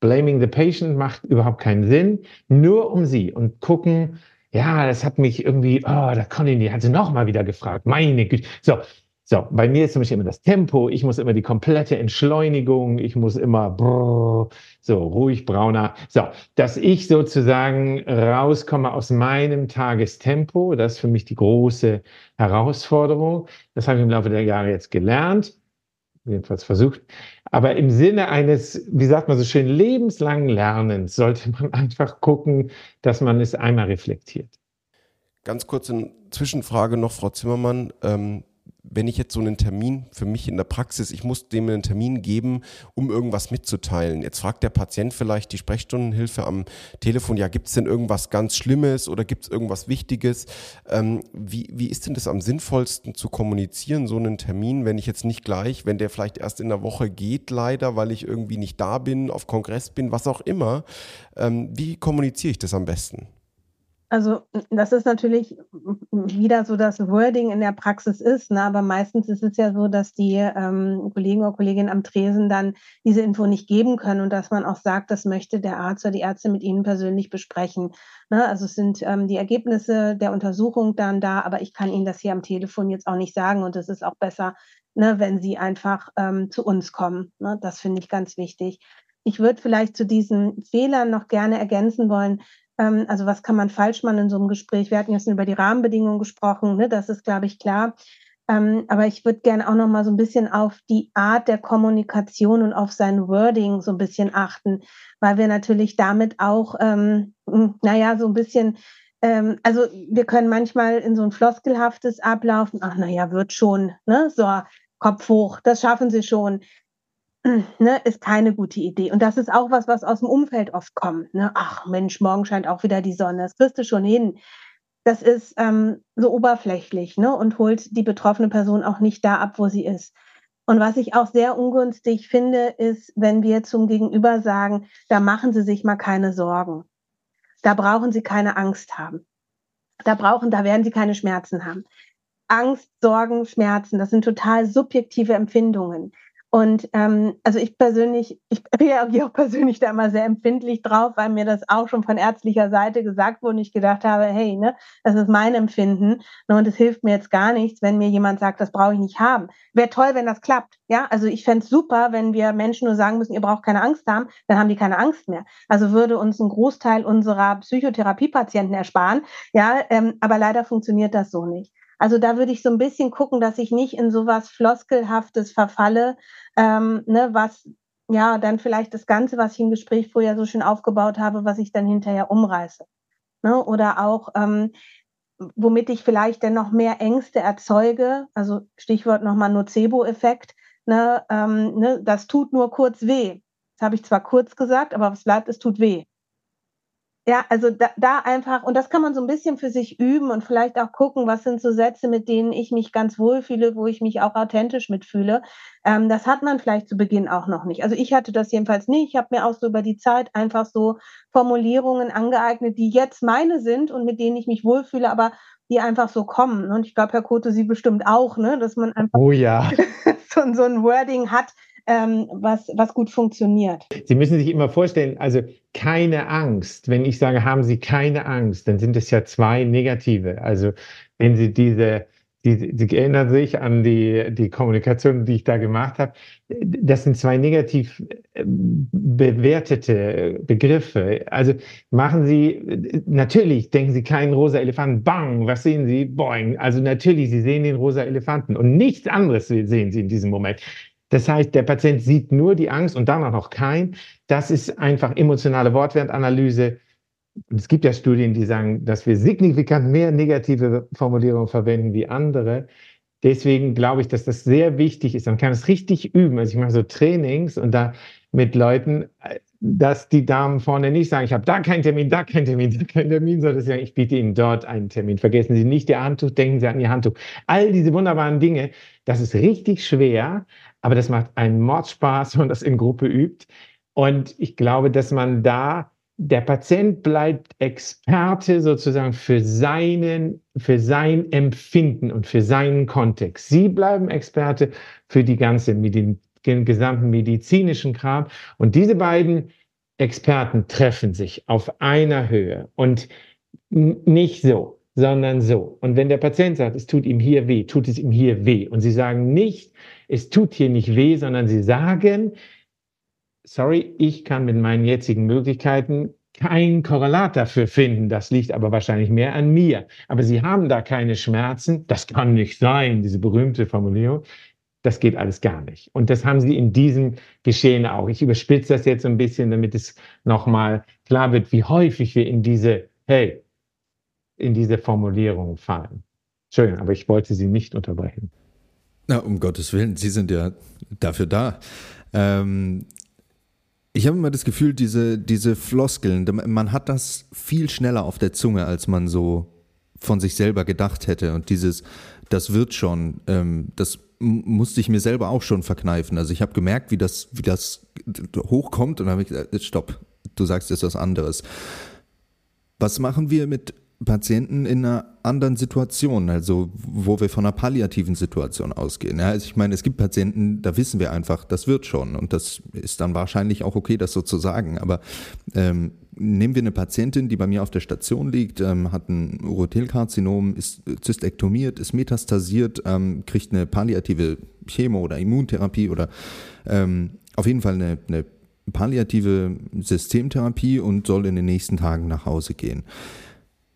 Blaming the patient macht überhaupt keinen Sinn. Nur um sie und gucken, ja, das hat mich irgendwie, oh, da konnte die, hat sie nochmal wieder gefragt. Meine Güte. So, so, bei mir ist Beispiel immer das Tempo, ich muss immer die komplette Entschleunigung, ich muss immer brrr, so ruhig brauner. So, dass ich sozusagen rauskomme aus meinem Tagestempo, das ist für mich die große Herausforderung. Das habe ich im Laufe der Jahre jetzt gelernt, jedenfalls versucht. Aber im Sinne eines, wie sagt man so schön, lebenslangen Lernens sollte man einfach gucken, dass man es einmal reflektiert. Ganz kurze Zwischenfrage noch, Frau Zimmermann. Ähm wenn ich jetzt so einen Termin für mich in der Praxis, ich muss dem einen Termin geben, um irgendwas mitzuteilen. Jetzt fragt der Patient vielleicht die Sprechstundenhilfe am Telefon, ja, gibt es denn irgendwas ganz Schlimmes oder gibt es irgendwas Wichtiges? Ähm, wie, wie ist denn das am sinnvollsten zu kommunizieren, so einen Termin, wenn ich jetzt nicht gleich, wenn der vielleicht erst in der Woche geht, leider, weil ich irgendwie nicht da bin, auf Kongress bin, was auch immer. Ähm, wie kommuniziere ich das am besten? Also das ist natürlich wieder so das Wording in der Praxis ist, ne? aber meistens ist es ja so, dass die ähm, Kollegen oder Kolleginnen am Tresen dann diese Info nicht geben können und dass man auch sagt, das möchte der Arzt oder die Ärzte mit Ihnen persönlich besprechen. Ne? Also es sind ähm, die Ergebnisse der Untersuchung dann da, aber ich kann Ihnen das hier am Telefon jetzt auch nicht sagen und es ist auch besser, ne, wenn Sie einfach ähm, zu uns kommen. Ne? Das finde ich ganz wichtig. Ich würde vielleicht zu diesen Fehlern noch gerne ergänzen wollen, also was kann man falsch machen in so einem Gespräch? Wir hatten jetzt über die Rahmenbedingungen gesprochen, ne? das ist, glaube ich, klar. Ähm, aber ich würde gerne auch noch mal so ein bisschen auf die Art der Kommunikation und auf sein Wording so ein bisschen achten, weil wir natürlich damit auch, ähm, hm, naja, so ein bisschen, ähm, also wir können manchmal in so ein floskelhaftes ablaufen, ach naja, wird schon, ne, so Kopf hoch, das schaffen sie schon ne, ist keine gute Idee. Und das ist auch was, was aus dem Umfeld oft kommt. Ne? Ach Mensch, morgen scheint auch wieder die Sonne, das kriegst du schon hin. Das ist ähm, so oberflächlich ne? und holt die betroffene Person auch nicht da ab, wo sie ist. Und was ich auch sehr ungünstig finde, ist, wenn wir zum Gegenüber sagen, da machen Sie sich mal keine Sorgen. Da brauchen Sie keine Angst haben. Da brauchen, da werden Sie keine Schmerzen haben. Angst, Sorgen, Schmerzen, das sind total subjektive Empfindungen. Und ähm, also ich persönlich, ich reagiere auch persönlich da immer sehr empfindlich drauf, weil mir das auch schon von ärztlicher Seite gesagt wurde und ich gedacht habe, hey, ne, das ist mein Empfinden ne, und es hilft mir jetzt gar nichts, wenn mir jemand sagt, das brauche ich nicht haben. Wäre toll, wenn das klappt. Ja, also ich fände es super, wenn wir Menschen nur sagen müssen, ihr braucht keine Angst haben, dann haben die keine Angst mehr. Also würde uns ein Großteil unserer Psychotherapiepatienten ersparen. Ja, ähm, aber leider funktioniert das so nicht. Also da würde ich so ein bisschen gucken, dass ich nicht in sowas Floskelhaftes verfalle, ähm, ne, was ja dann vielleicht das Ganze, was ich im Gespräch vorher so schön aufgebaut habe, was ich dann hinterher umreiße. Ne? Oder auch, ähm, womit ich vielleicht dann noch mehr Ängste erzeuge, also Stichwort nochmal Nocebo-Effekt, ne, ähm, ne, das tut nur kurz weh. Das habe ich zwar kurz gesagt, aber was bleibt, es tut weh. Ja, also da, da einfach, und das kann man so ein bisschen für sich üben und vielleicht auch gucken, was sind so Sätze, mit denen ich mich ganz wohl fühle, wo ich mich auch authentisch mitfühle. Ähm, das hat man vielleicht zu Beginn auch noch nicht. Also ich hatte das jedenfalls nicht. Ich habe mir auch so über die Zeit einfach so Formulierungen angeeignet, die jetzt meine sind und mit denen ich mich wohlfühle, aber die einfach so kommen. Und ich glaube, Herr Kote, Sie bestimmt auch, ne? dass man einfach oh, ja. so, so ein Wording hat, ähm, was, was gut funktioniert. Sie müssen sich immer vorstellen, also keine Angst. Wenn ich sage, haben Sie keine Angst, dann sind es ja zwei negative. Also wenn Sie diese, die, die erinnern sich an die, die Kommunikation, die ich da gemacht habe. Das sind zwei negativ äh, bewertete Begriffe. Also machen Sie, natürlich denken Sie keinen rosa Elefanten, bang, was sehen Sie? Boing. Also natürlich, Sie sehen den rosa Elefanten und nichts anderes sehen Sie in diesem Moment. Das heißt, der Patient sieht nur die Angst und danach noch kein. Das ist einfach emotionale Wortwertanalyse. Es gibt ja Studien, die sagen, dass wir signifikant mehr negative Formulierungen verwenden wie andere. Deswegen glaube ich, dass das sehr wichtig ist. Man kann es richtig üben. Also ich mache so Trainings und da mit Leuten, dass die Damen vorne nicht sagen, ich habe da keinen Termin, da keinen Termin, da keinen Termin, sondern sie sagen, ich biete Ihnen dort einen Termin. Vergessen Sie nicht Ihr Handtuch, denken Sie an Ihr Handtuch. All diese wunderbaren Dinge, das ist richtig schwer, aber das macht einen Mordspaß, wenn man das in Gruppe übt. Und ich glaube, dass man da, der Patient bleibt Experte sozusagen für seinen, für sein Empfinden und für seinen Kontext. Sie bleiben Experte für die ganze den gesamten medizinischen Kram. Und diese beiden Experten treffen sich auf einer Höhe und nicht so, sondern so. Und wenn der Patient sagt, es tut ihm hier weh, tut es ihm hier weh. Und sie sagen nicht, es tut hier nicht weh, sondern sie sagen, sorry, ich kann mit meinen jetzigen Möglichkeiten kein Korrelat dafür finden. Das liegt aber wahrscheinlich mehr an mir. Aber Sie haben da keine Schmerzen. Das kann nicht sein, diese berühmte Formulierung. Das geht alles gar nicht. Und das haben Sie in diesem Geschehen auch. Ich überspitze das jetzt ein bisschen, damit es nochmal klar wird, wie häufig wir in diese, hey, in diese Formulierung fallen. Schön, aber ich wollte Sie nicht unterbrechen. Na, um Gottes Willen, Sie sind ja dafür da. Ähm, ich habe immer das Gefühl, diese, diese Floskeln, man hat das viel schneller auf der Zunge, als man so von sich selber gedacht hätte. Und dieses, das wird schon, ähm, das musste ich mir selber auch schon verkneifen. Also ich habe gemerkt, wie das, wie das hochkommt und habe ich gesagt, stopp, du sagst jetzt was anderes. Was machen wir mit Patienten in einer anderen Situation, also wo wir von einer palliativen Situation ausgehen. Ja, also ich meine, es gibt Patienten, da wissen wir einfach, das wird schon und das ist dann wahrscheinlich auch okay, das so zu sagen. Aber ähm, nehmen wir eine Patientin, die bei mir auf der Station liegt, ähm, hat ein Urothelkarzinom, ist zystektomiert, ist metastasiert, ähm, kriegt eine palliative Chemo- oder Immuntherapie oder ähm, auf jeden Fall eine, eine palliative Systemtherapie und soll in den nächsten Tagen nach Hause gehen.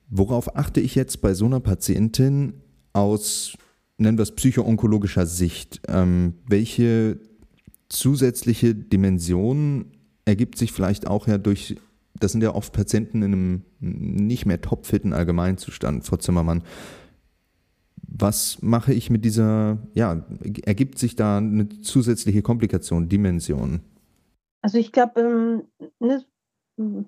Worauf achte ich jetzt bei so einer Patientin aus, nennen wir es psychoonkologischer Sicht? Ähm, welche zusätzliche Dimension ergibt sich vielleicht auch ja durch, das sind ja oft Patienten in einem nicht mehr topfitten Allgemeinzustand, Frau Zimmermann. Was mache ich mit dieser, ja, ergibt sich da eine zusätzliche Komplikation, Dimension? Also ich glaube, ähm, ne,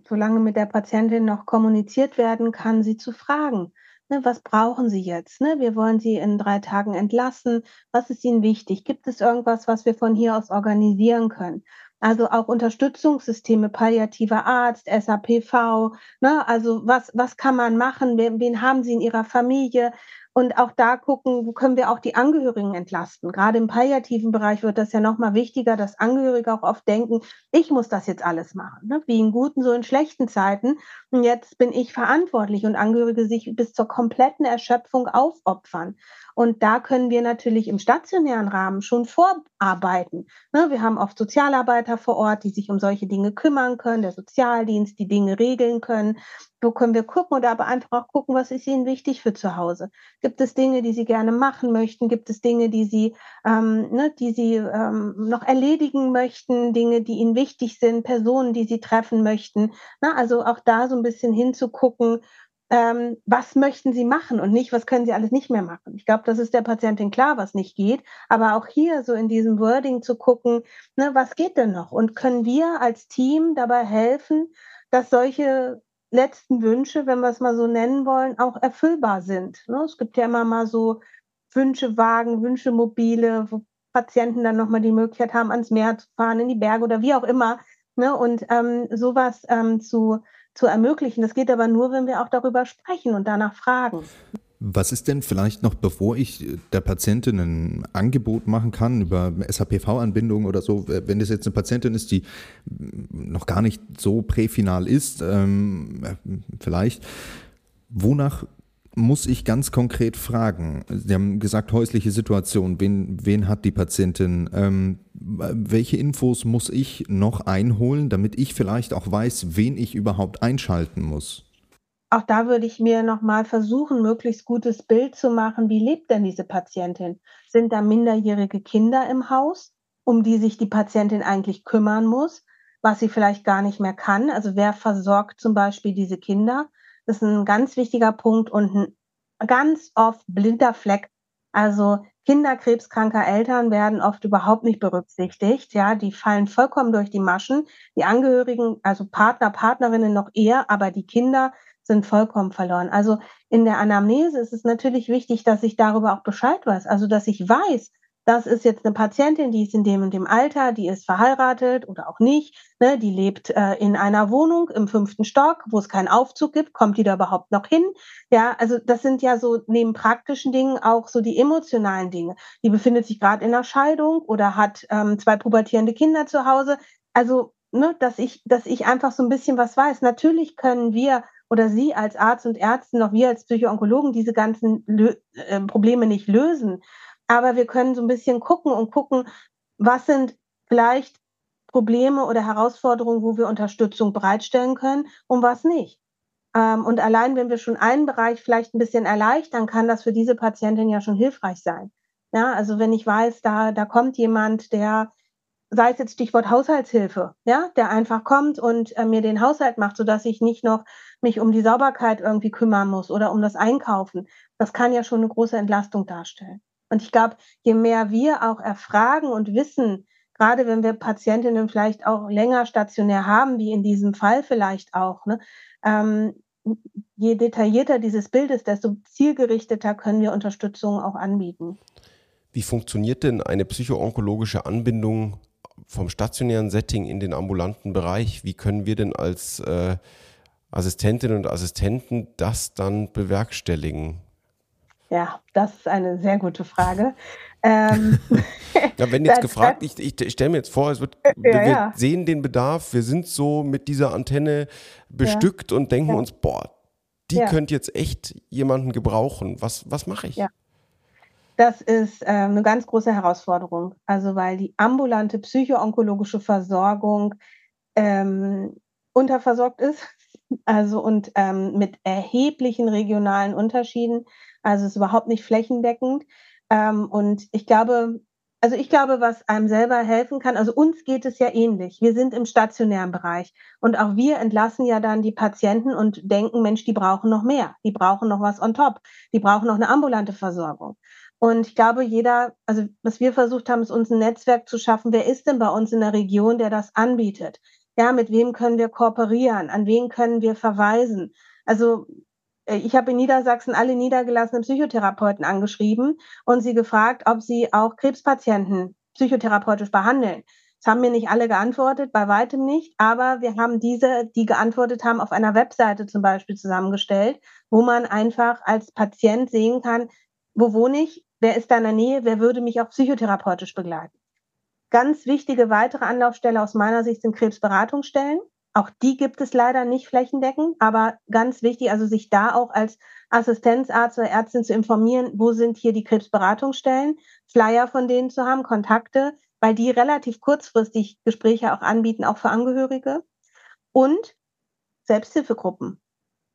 solange mit der Patientin noch kommuniziert werden kann, sie zu fragen. Ne, was brauchen Sie jetzt? Ne, wir wollen Sie in drei Tagen entlassen. Was ist Ihnen wichtig? Gibt es irgendwas, was wir von hier aus organisieren können? Also auch Unterstützungssysteme, palliativer Arzt, SAPV. Ne, also was, was kann man machen? Wen, wen haben Sie in Ihrer Familie? Und auch da gucken, wo können wir auch die Angehörigen entlasten. Gerade im palliativen Bereich wird das ja nochmal wichtiger, dass Angehörige auch oft denken, ich muss das jetzt alles machen, ne? wie in guten, so in schlechten Zeiten. Und jetzt bin ich verantwortlich und Angehörige sich bis zur kompletten Erschöpfung aufopfern. Und da können wir natürlich im stationären Rahmen schon vorarbeiten. Ne? Wir haben oft Sozialarbeiter vor Ort, die sich um solche Dinge kümmern können, der Sozialdienst, die Dinge regeln können. So können wir gucken oder aber einfach auch gucken, was ist Ihnen wichtig für zu Hause. Gibt es Dinge, die Sie gerne machen möchten? Gibt es Dinge, die Sie, ähm, ne, die Sie ähm, noch erledigen möchten? Dinge, die Ihnen wichtig sind? Personen, die Sie treffen möchten? Na, also auch da so ein bisschen hinzugucken, ähm, was möchten Sie machen und nicht, was können Sie alles nicht mehr machen. Ich glaube, das ist der Patientin klar, was nicht geht. Aber auch hier so in diesem Wording zu gucken, ne, was geht denn noch? Und können wir als Team dabei helfen, dass solche letzten Wünsche, wenn wir es mal so nennen wollen, auch erfüllbar sind. Ne? Es gibt ja immer mal so Wünschewagen, Wünschemobile, wo Patienten dann nochmal die Möglichkeit haben, ans Meer zu fahren, in die Berge oder wie auch immer. Ne? Und ähm, sowas ähm, zu, zu ermöglichen. Das geht aber nur, wenn wir auch darüber sprechen und danach fragen. Was ist denn vielleicht noch, bevor ich der Patientin ein Angebot machen kann über SHPV-Anbindung oder so, wenn das jetzt eine Patientin ist, die noch gar nicht so präfinal ist, ähm, vielleicht, wonach muss ich ganz konkret fragen? Sie haben gesagt, häusliche Situation, wen, wen hat die Patientin? Ähm, welche Infos muss ich noch einholen, damit ich vielleicht auch weiß, wen ich überhaupt einschalten muss? auch da würde ich mir nochmal versuchen, möglichst gutes Bild zu machen. Wie lebt denn diese Patientin? Sind da minderjährige Kinder im Haus, um die sich die Patientin eigentlich kümmern muss, was sie vielleicht gar nicht mehr kann? Also wer versorgt zum Beispiel diese Kinder? Ist ein ganz wichtiger Punkt und ein ganz oft blinder Fleck. Also Kinderkrebskranker Eltern werden oft überhaupt nicht berücksichtigt. Ja, die fallen vollkommen durch die Maschen. Die Angehörigen, also Partner, Partnerinnen noch eher, aber die Kinder sind vollkommen verloren. Also in der Anamnese ist es natürlich wichtig, dass ich darüber auch Bescheid weiß. Also dass ich weiß, das ist jetzt eine Patientin, die ist in dem und dem Alter, die ist verheiratet oder auch nicht, ne, die lebt äh, in einer Wohnung im fünften Stock, wo es keinen Aufzug gibt, kommt die da überhaupt noch hin? Ja, also das sind ja so neben praktischen Dingen auch so die emotionalen Dinge. Die befindet sich gerade in einer Scheidung oder hat ähm, zwei pubertierende Kinder zu Hause. Also, ne, dass ich, dass ich einfach so ein bisschen was weiß. Natürlich können wir oder Sie als Arzt und Ärztin, noch wir als Psychoonkologen diese ganzen Lö äh, Probleme nicht lösen. Aber wir können so ein bisschen gucken und gucken, was sind vielleicht Probleme oder Herausforderungen, wo wir Unterstützung bereitstellen können und was nicht. Ähm, und allein, wenn wir schon einen Bereich vielleicht ein bisschen erleichtern, kann das für diese Patientin ja schon hilfreich sein. Ja, also wenn ich weiß, da, da kommt jemand, der sei es jetzt Stichwort Haushaltshilfe, ja, der einfach kommt und äh, mir den Haushalt macht, sodass ich nicht noch mich um die Sauberkeit irgendwie kümmern muss oder um das Einkaufen. Das kann ja schon eine große Entlastung darstellen. Und ich glaube, je mehr wir auch erfragen und wissen, gerade wenn wir Patientinnen vielleicht auch länger stationär haben, wie in diesem Fall vielleicht auch, ne, ähm, je detaillierter dieses Bild ist, desto zielgerichteter können wir Unterstützung auch anbieten. Wie funktioniert denn eine psychoonkologische Anbindung vom stationären Setting in den ambulanten Bereich, wie können wir denn als äh, Assistentinnen und Assistenten das dann bewerkstelligen? Ja, das ist eine sehr gute Frage. Ähm, ja, wenn jetzt gefragt, ich, ich stelle mir jetzt vor, es wird, ja, wir ja. sehen den Bedarf, wir sind so mit dieser Antenne bestückt ja. und denken uns, boah, die könnte jetzt echt jemanden gebrauchen. Was, was mache ich? Das ist äh, eine ganz große Herausforderung. Also weil die ambulante psychoonkologische Versorgung ähm, unterversorgt ist. Also und ähm, mit erheblichen regionalen Unterschieden. Also es ist überhaupt nicht flächendeckend. Ähm, und ich glaube, also ich glaube, was einem selber helfen kann, also uns geht es ja ähnlich. Wir sind im stationären Bereich und auch wir entlassen ja dann die Patienten und denken, Mensch, die brauchen noch mehr. Die brauchen noch was on top. Die brauchen noch eine ambulante Versorgung. Und ich glaube, jeder, also was wir versucht haben, ist uns ein Netzwerk zu schaffen. Wer ist denn bei uns in der Region, der das anbietet? Ja, mit wem können wir kooperieren? An wen können wir verweisen? Also ich habe in Niedersachsen alle niedergelassenen Psychotherapeuten angeschrieben und sie gefragt, ob sie auch Krebspatienten psychotherapeutisch behandeln. Das haben mir nicht alle geantwortet, bei weitem nicht, aber wir haben diese, die geantwortet haben, auf einer Webseite zum Beispiel zusammengestellt, wo man einfach als Patient sehen kann, wo wohne ich, wer ist da in der Nähe, wer würde mich auch psychotherapeutisch begleiten. Ganz wichtige weitere Anlaufstelle aus meiner Sicht sind Krebsberatungsstellen. Auch die gibt es leider nicht flächendeckend, aber ganz wichtig, also sich da auch als Assistenzarzt oder Ärztin zu informieren, wo sind hier die Krebsberatungsstellen, Flyer von denen zu haben, Kontakte, weil die relativ kurzfristig Gespräche auch anbieten, auch für Angehörige. Und Selbsthilfegruppen.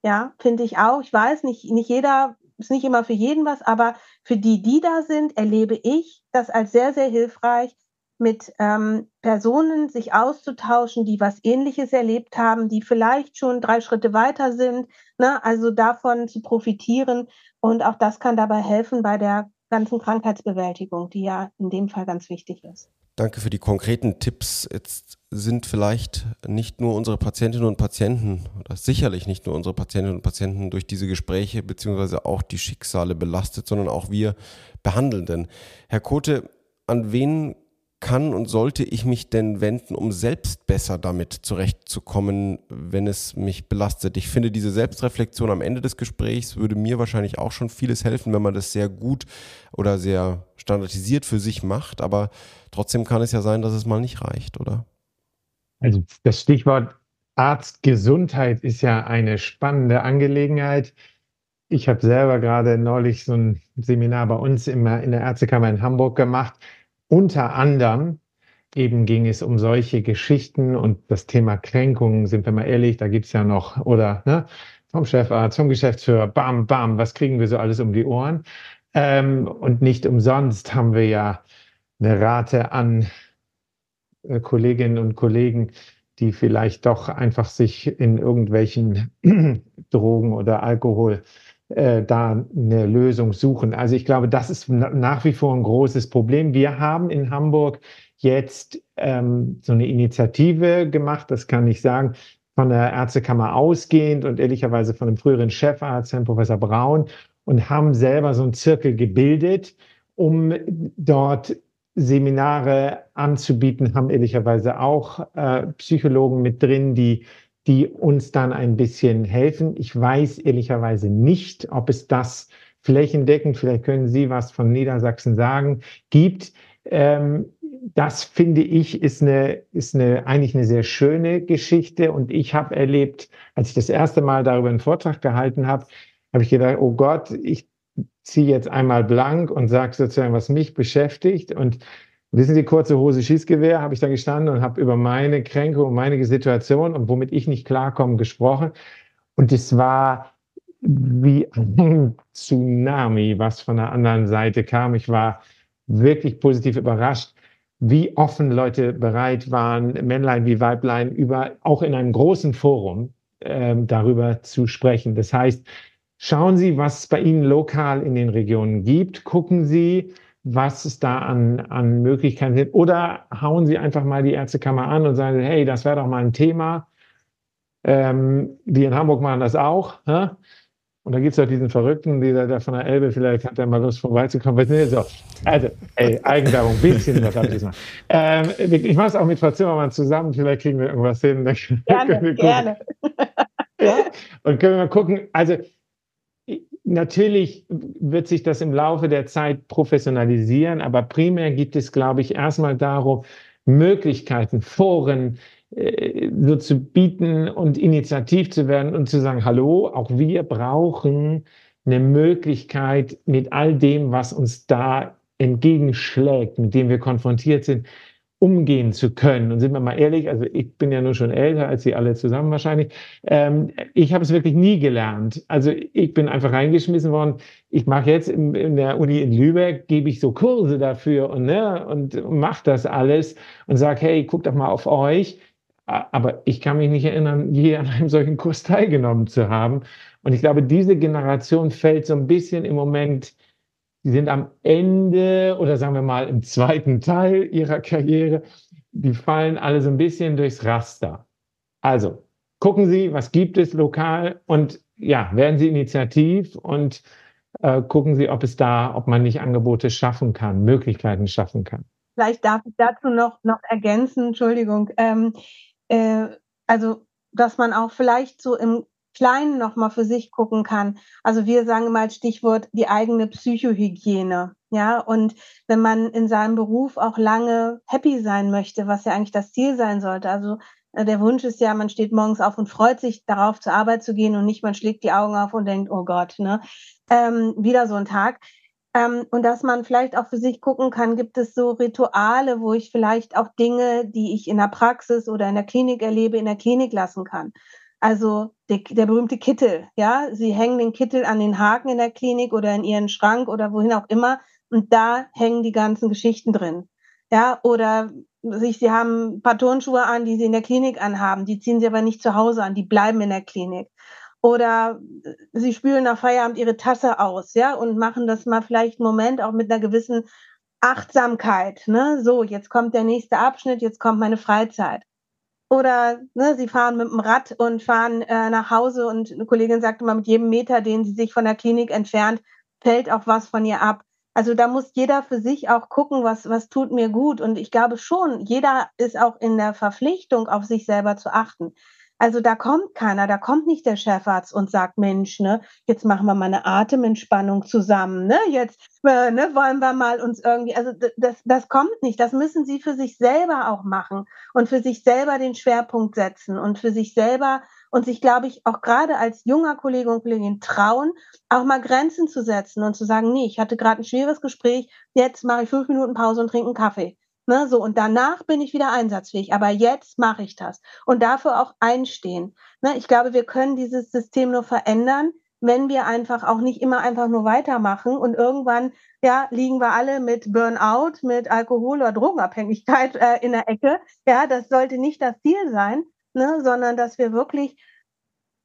Ja, finde ich auch. Ich weiß nicht, nicht jeder, ist nicht immer für jeden was, aber für die, die da sind, erlebe ich das als sehr, sehr hilfreich, mit ähm, Personen sich auszutauschen, die was Ähnliches erlebt haben, die vielleicht schon drei Schritte weiter sind, ne? also davon zu profitieren. Und auch das kann dabei helfen bei der ganzen Krankheitsbewältigung, die ja in dem Fall ganz wichtig ist. Danke für die konkreten Tipps. Jetzt sind vielleicht nicht nur unsere Patientinnen und Patienten oder sicherlich nicht nur unsere Patientinnen und Patienten durch diese Gespräche beziehungsweise auch die Schicksale belastet, sondern auch wir Behandelnden. Herr Kote, an wen kann und sollte ich mich denn wenden, um selbst besser damit zurechtzukommen, wenn es mich belastet? Ich finde, diese Selbstreflexion am Ende des Gesprächs würde mir wahrscheinlich auch schon vieles helfen, wenn man das sehr gut oder sehr standardisiert für sich macht. Aber trotzdem kann es ja sein, dass es mal nicht reicht, oder? Also das Stichwort Arztgesundheit ist ja eine spannende Angelegenheit. Ich habe selber gerade neulich so ein Seminar bei uns in der Ärztekammer in Hamburg gemacht unter anderem eben ging es um solche Geschichten und das Thema Kränkungen, sind wir mal ehrlich, da gibt es ja noch, oder ne, vom Chefarzt, vom Geschäftsführer, bam, bam, was kriegen wir so alles um die Ohren? Ähm, und nicht umsonst haben wir ja eine Rate an äh, Kolleginnen und Kollegen, die vielleicht doch einfach sich in irgendwelchen Drogen oder Alkohol äh, da eine Lösung suchen. Also ich glaube, das ist nach wie vor ein großes Problem. Wir haben in Hamburg jetzt ähm, so eine Initiative gemacht, das kann ich sagen, von der Ärztekammer ausgehend und ehrlicherweise von dem früheren Chefarzt, Herrn Professor Braun, und haben selber so einen Zirkel gebildet, um dort Seminare anzubieten, haben ehrlicherweise auch äh, Psychologen mit drin, die die uns dann ein bisschen helfen. Ich weiß ehrlicherweise nicht, ob es das flächendeckend, vielleicht können Sie was von Niedersachsen sagen, gibt. Ähm, das finde ich ist eine, ist eine, eigentlich eine sehr schöne Geschichte. Und ich habe erlebt, als ich das erste Mal darüber einen Vortrag gehalten habe, habe ich gedacht, oh Gott, ich ziehe jetzt einmal blank und sage sozusagen, was mich beschäftigt. Und Wissen Sie, kurze Hose, Schießgewehr, habe ich da gestanden und habe über meine Kränkung meine Situation und womit ich nicht klarkomme gesprochen. Und es war wie ein Tsunami, was von der anderen Seite kam. Ich war wirklich positiv überrascht, wie offen Leute bereit waren, Männlein wie Weiblein, über, auch in einem großen Forum äh, darüber zu sprechen. Das heißt, schauen Sie, was es bei Ihnen lokal in den Regionen gibt. Gucken Sie, was es da an, an Möglichkeiten gibt. Oder hauen Sie einfach mal die Ärztekammer an und sagen, hey, das wäre doch mal ein Thema. Ähm, die in Hamburg machen das auch. Hä? Und da gibt es doch diesen Verrückten, dieser der von der Elbe, vielleicht hat er mal Lust vorbeizukommen. So, also, ey, Eigenwerbung, ein bisschen was habe ich. Ähm, ich mache es auch mit Frau Zimmermann zusammen, vielleicht kriegen wir irgendwas hin. Gerne, gerne. Ja? Und können wir mal gucken, also Natürlich wird sich das im Laufe der Zeit professionalisieren, aber primär geht es, glaube ich, erstmal darum, Möglichkeiten, Foren äh, so zu bieten und initiativ zu werden und zu sagen, hallo, auch wir brauchen eine Möglichkeit mit all dem, was uns da entgegenschlägt, mit dem wir konfrontiert sind, umgehen zu können. Und sind wir mal ehrlich, also ich bin ja nur schon älter als Sie alle zusammen wahrscheinlich. Ähm, ich habe es wirklich nie gelernt. Also ich bin einfach reingeschmissen worden. Ich mache jetzt in, in, der Uni in Lübeck, gebe ich so Kurse dafür und, ne, und mache das alles und sage, hey, guckt doch mal auf euch. Aber ich kann mich nicht erinnern, je an einem solchen Kurs teilgenommen zu haben. Und ich glaube, diese Generation fällt so ein bisschen im Moment die sind am Ende oder sagen wir mal im zweiten Teil ihrer Karriere, die fallen alle so ein bisschen durchs Raster. Also gucken Sie, was gibt es lokal und ja, werden Sie initiativ und äh, gucken Sie, ob es da, ob man nicht Angebote schaffen kann, Möglichkeiten schaffen kann. Vielleicht darf ich dazu noch, noch ergänzen, Entschuldigung. Ähm, äh, also, dass man auch vielleicht so im Kleinen nochmal für sich gucken kann. Also wir sagen mal Stichwort die eigene Psychohygiene. Ja, und wenn man in seinem Beruf auch lange happy sein möchte, was ja eigentlich das Ziel sein sollte. Also äh, der Wunsch ist ja, man steht morgens auf und freut sich darauf, zur Arbeit zu gehen und nicht, man schlägt die Augen auf und denkt, oh Gott, ne, ähm, wieder so ein Tag. Ähm, und dass man vielleicht auch für sich gucken kann, gibt es so Rituale, wo ich vielleicht auch Dinge, die ich in der Praxis oder in der Klinik erlebe, in der Klinik lassen kann. Also der, der berühmte Kittel, ja, sie hängen den Kittel an den Haken in der Klinik oder in ihren Schrank oder wohin auch immer und da hängen die ganzen Geschichten drin. Ja, oder sich, sie haben ein paar Turnschuhe an, die sie in der Klinik anhaben, die ziehen sie aber nicht zu Hause an, die bleiben in der Klinik. Oder sie spülen nach Feierabend ihre Tasse aus, ja, und machen das mal vielleicht einen Moment auch mit einer gewissen Achtsamkeit. Ne? So, jetzt kommt der nächste Abschnitt, jetzt kommt meine Freizeit. Oder ne, sie fahren mit dem Rad und fahren äh, nach Hause und eine Kollegin sagte mal, mit jedem Meter, den sie sich von der Klinik entfernt, fällt auch was von ihr ab. Also da muss jeder für sich auch gucken, was, was tut mir gut. Und ich glaube schon, jeder ist auch in der Verpflichtung, auf sich selber zu achten. Also da kommt keiner, da kommt nicht der Chefarzt und sagt, Mensch, ne, jetzt machen wir mal eine Atementspannung zusammen, ne, jetzt äh, ne, wollen wir mal uns irgendwie, also das, das kommt nicht, das müssen Sie für sich selber auch machen und für sich selber den Schwerpunkt setzen und für sich selber und sich, glaube ich, auch gerade als junger Kollege und Kollegin trauen, auch mal Grenzen zu setzen und zu sagen, nee, ich hatte gerade ein schweres Gespräch, jetzt mache ich fünf Minuten Pause und trinke einen Kaffee. Ne, so, und danach bin ich wieder einsatzfähig. Aber jetzt mache ich das. Und dafür auch einstehen. Ne, ich glaube, wir können dieses System nur verändern, wenn wir einfach auch nicht immer einfach nur weitermachen und irgendwann ja liegen wir alle mit Burnout, mit Alkohol oder Drogenabhängigkeit äh, in der Ecke. Ja, das sollte nicht das Ziel sein, ne, sondern dass wir wirklich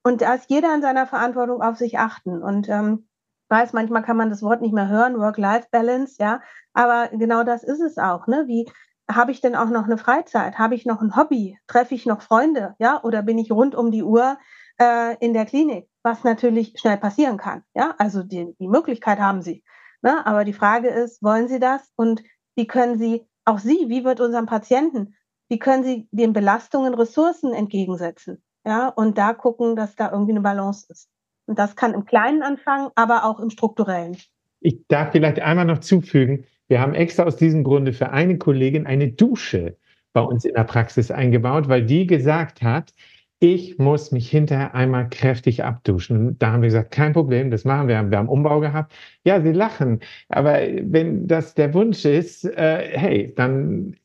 und dass jeder in seiner Verantwortung auf sich achten und ähm, weiß, manchmal kann man das Wort nicht mehr hören, Work-Life-Balance, ja, aber genau das ist es auch, ne? Wie habe ich denn auch noch eine Freizeit? Habe ich noch ein Hobby? Treffe ich noch Freunde, ja? Oder bin ich rund um die Uhr äh, in der Klinik? Was natürlich schnell passieren kann, ja? Also die, die Möglichkeit haben Sie. Ne? Aber die Frage ist, wollen Sie das? Und wie können Sie, auch Sie, wie wird unserem Patienten, wie können Sie den Belastungen Ressourcen entgegensetzen? Ja, und da gucken, dass da irgendwie eine Balance ist. Und das kann im Kleinen anfangen, aber auch im Strukturellen. Ich darf vielleicht einmal noch zufügen, wir haben extra aus diesem Grunde für eine Kollegin eine Dusche bei uns in der Praxis eingebaut, weil die gesagt hat, ich muss mich hinterher einmal kräftig abduschen. Da haben wir gesagt, kein Problem, das machen wir. Wir haben Umbau gehabt. Ja, sie lachen. Aber wenn das der Wunsch ist, äh, hey, dann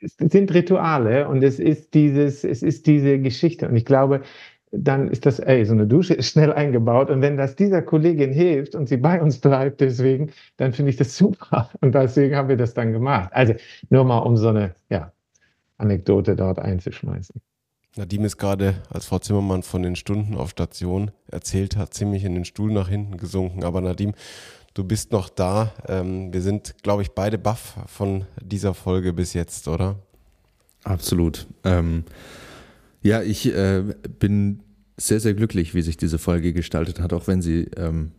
es sind Rituale und es ist dieses, es ist diese Geschichte. Und ich glaube, dann ist das, ey, so eine Dusche ist schnell eingebaut. Und wenn das dieser Kollegin hilft und sie bei uns bleibt, deswegen, dann finde ich das super. Und deswegen haben wir das dann gemacht. Also nur mal um so eine ja, Anekdote dort einzuschmeißen. Nadim ist gerade, als Frau Zimmermann von den Stunden auf Station erzählt hat, ziemlich in den Stuhl nach hinten gesunken. Aber Nadim, du bist noch da. Ähm, wir sind, glaube ich, beide baff von dieser Folge bis jetzt, oder? Absolut. Ähm ja, ich äh, bin sehr, sehr glücklich, wie sich diese Folge gestaltet hat, auch wenn sie ähm,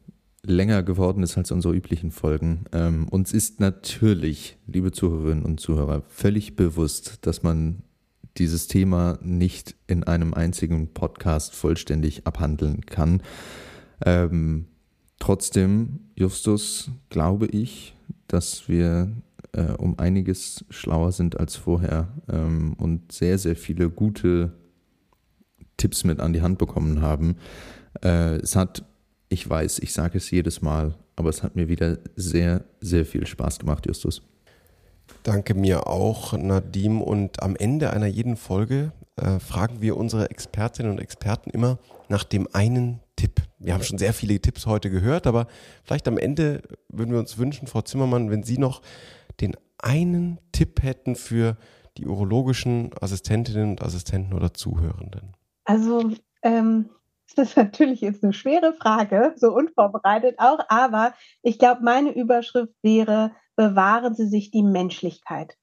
länger geworden ist als unsere üblichen Folgen. Ähm, uns ist natürlich, liebe Zuhörerinnen und Zuhörer, völlig bewusst, dass man dieses Thema nicht in einem einzigen Podcast vollständig abhandeln kann. Ähm, trotzdem, Justus, glaube ich, dass wir äh, um einiges schlauer sind als vorher ähm, und sehr, sehr viele gute Tipps mit an die Hand bekommen haben. Äh, es hat, ich weiß, ich sage es jedes Mal, aber es hat mir wieder sehr, sehr viel Spaß gemacht, Justus. Danke mir auch, Nadim. Und am Ende einer jeden Folge äh, fragen wir unsere Expertinnen und Experten immer nach dem einen Tipp. Wir haben schon sehr viele Tipps heute gehört, aber vielleicht am Ende würden wir uns wünschen, Frau Zimmermann, wenn Sie noch den einen Tipp hätten für die urologischen Assistentinnen und Assistenten oder Zuhörenden. Also, ähm, das ist natürlich jetzt eine schwere Frage, so unvorbereitet auch, aber ich glaube, meine Überschrift wäre, bewahren Sie sich die Menschlichkeit.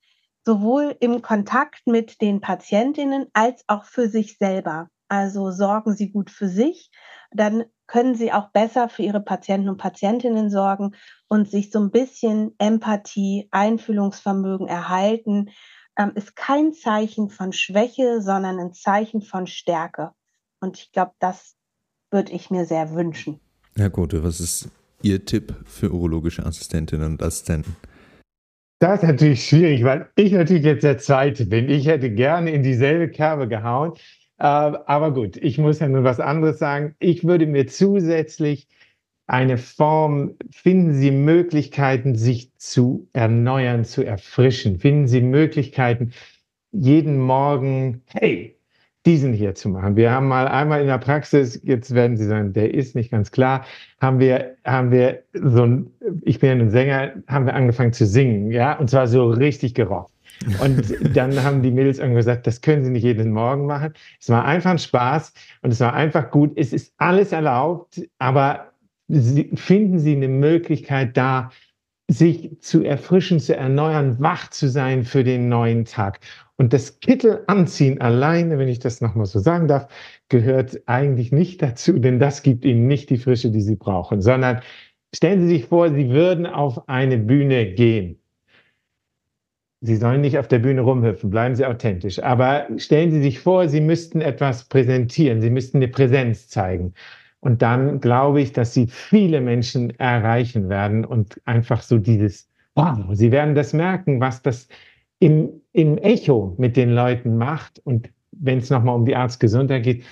Sowohl im Kontakt mit den Patientinnen als auch für sich selber. Also sorgen Sie gut für sich, dann können Sie auch besser für Ihre Patienten und Patientinnen sorgen und sich so ein bisschen Empathie, Einfühlungsvermögen erhalten ähm, ist kein Zeichen von Schwäche, sondern ein Zeichen von Stärke. Und ich glaube, das würde ich mir sehr wünschen. Herr Kote, was ist Ihr Tipp für urologische Assistentinnen und Assistenten? Das ist natürlich schwierig, weil ich natürlich jetzt der Zweite bin. Ich hätte gerne in dieselbe Kerbe gehauen. Äh, aber gut, ich muss ja nur was anderes sagen. Ich würde mir zusätzlich eine Form, finden Sie Möglichkeiten, sich zu erneuern, zu erfrischen. Finden Sie Möglichkeiten, jeden Morgen, hey, diesen hier zu machen. Wir haben mal einmal in der Praxis, jetzt werden Sie sagen, der ist nicht ganz klar, haben wir, haben wir so ein, ich bin ja ein Sänger, haben wir angefangen zu singen, ja, und zwar so richtig gerockt. Und dann haben die Mädels irgendwann gesagt, das können sie nicht jeden Morgen machen. Es war einfach ein Spaß und es war einfach gut. Es ist alles erlaubt, aber sie, finden Sie eine Möglichkeit da, sich zu erfrischen, zu erneuern, wach zu sein für den neuen Tag. Und das Kittel anziehen alleine, wenn ich das nochmal so sagen darf, gehört eigentlich nicht dazu, denn das gibt ihnen nicht die Frische, die sie brauchen, sondern stellen Sie sich vor, Sie würden auf eine Bühne gehen. Sie sollen nicht auf der Bühne rumhüpfen, bleiben Sie authentisch. Aber stellen Sie sich vor, Sie müssten etwas präsentieren, Sie müssten eine Präsenz zeigen. Und dann glaube ich, dass Sie viele Menschen erreichen werden und einfach so dieses, wow, Sie werden das merken, was das im, im Echo mit den Leuten macht. Und wenn es nochmal um die Arztgesundheit geht,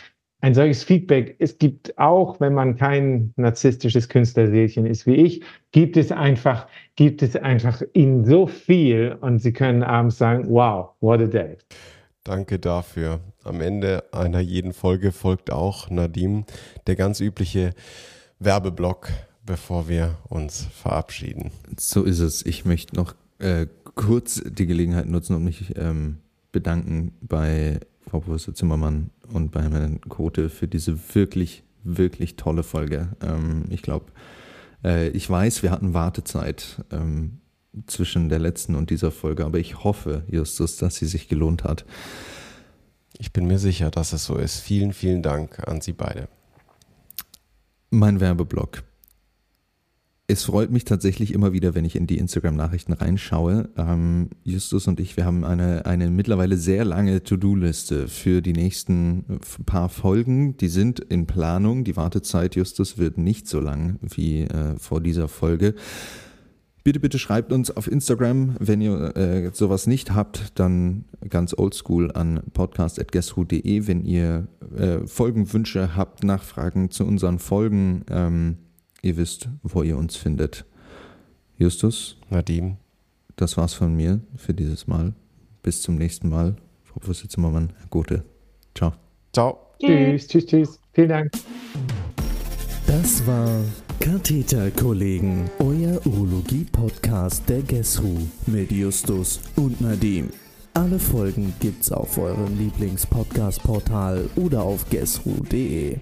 ein solches Feedback, es gibt auch, wenn man kein narzisstisches Künstlerseelchen ist wie ich, gibt es einfach, gibt es einfach ihnen so viel und sie können abends sagen, wow, what a day. Danke dafür. Am Ende einer jeden Folge folgt auch Nadim der ganz übliche Werbeblock, bevor wir uns verabschieden. So ist es. Ich möchte noch äh, kurz die Gelegenheit nutzen und mich ähm, bedanken bei Frau Professor Zimmermann und bei Herrn Kote für diese wirklich, wirklich tolle Folge. Ähm, ich glaube, äh, ich weiß, wir hatten Wartezeit ähm, zwischen der letzten und dieser Folge, aber ich hoffe, Justus, dass sie sich gelohnt hat. Ich bin mir sicher, dass es so ist. Vielen, vielen Dank an Sie beide. Mein Werbeblock. Es freut mich tatsächlich immer wieder, wenn ich in die Instagram-Nachrichten reinschaue. Ähm, Justus und ich, wir haben eine, eine mittlerweile sehr lange To-Do-Liste für die nächsten äh, paar Folgen. Die sind in Planung. Die Wartezeit, Justus, wird nicht so lang wie äh, vor dieser Folge. Bitte, bitte schreibt uns auf Instagram. Wenn ihr äh, sowas nicht habt, dann ganz oldschool an podcast.guesswho.de. Wenn ihr äh, Folgenwünsche habt, Nachfragen zu unseren Folgen, ähm, Ihr wisst, wo ihr uns findet. Justus? Nadim? Das war's von mir für dieses Mal. Bis zum nächsten Mal. Frau Professor Zimmermann, Herr Gute. Ciao. Ciao. Tschüss, tschüss, tschüss. Vielen Dank. Das war Katheterkollegen, euer Urologie-Podcast der GESRU mit Justus und Nadim. Alle Folgen gibt's auf eurem Lieblings-Podcast-Portal oder auf gesru.de.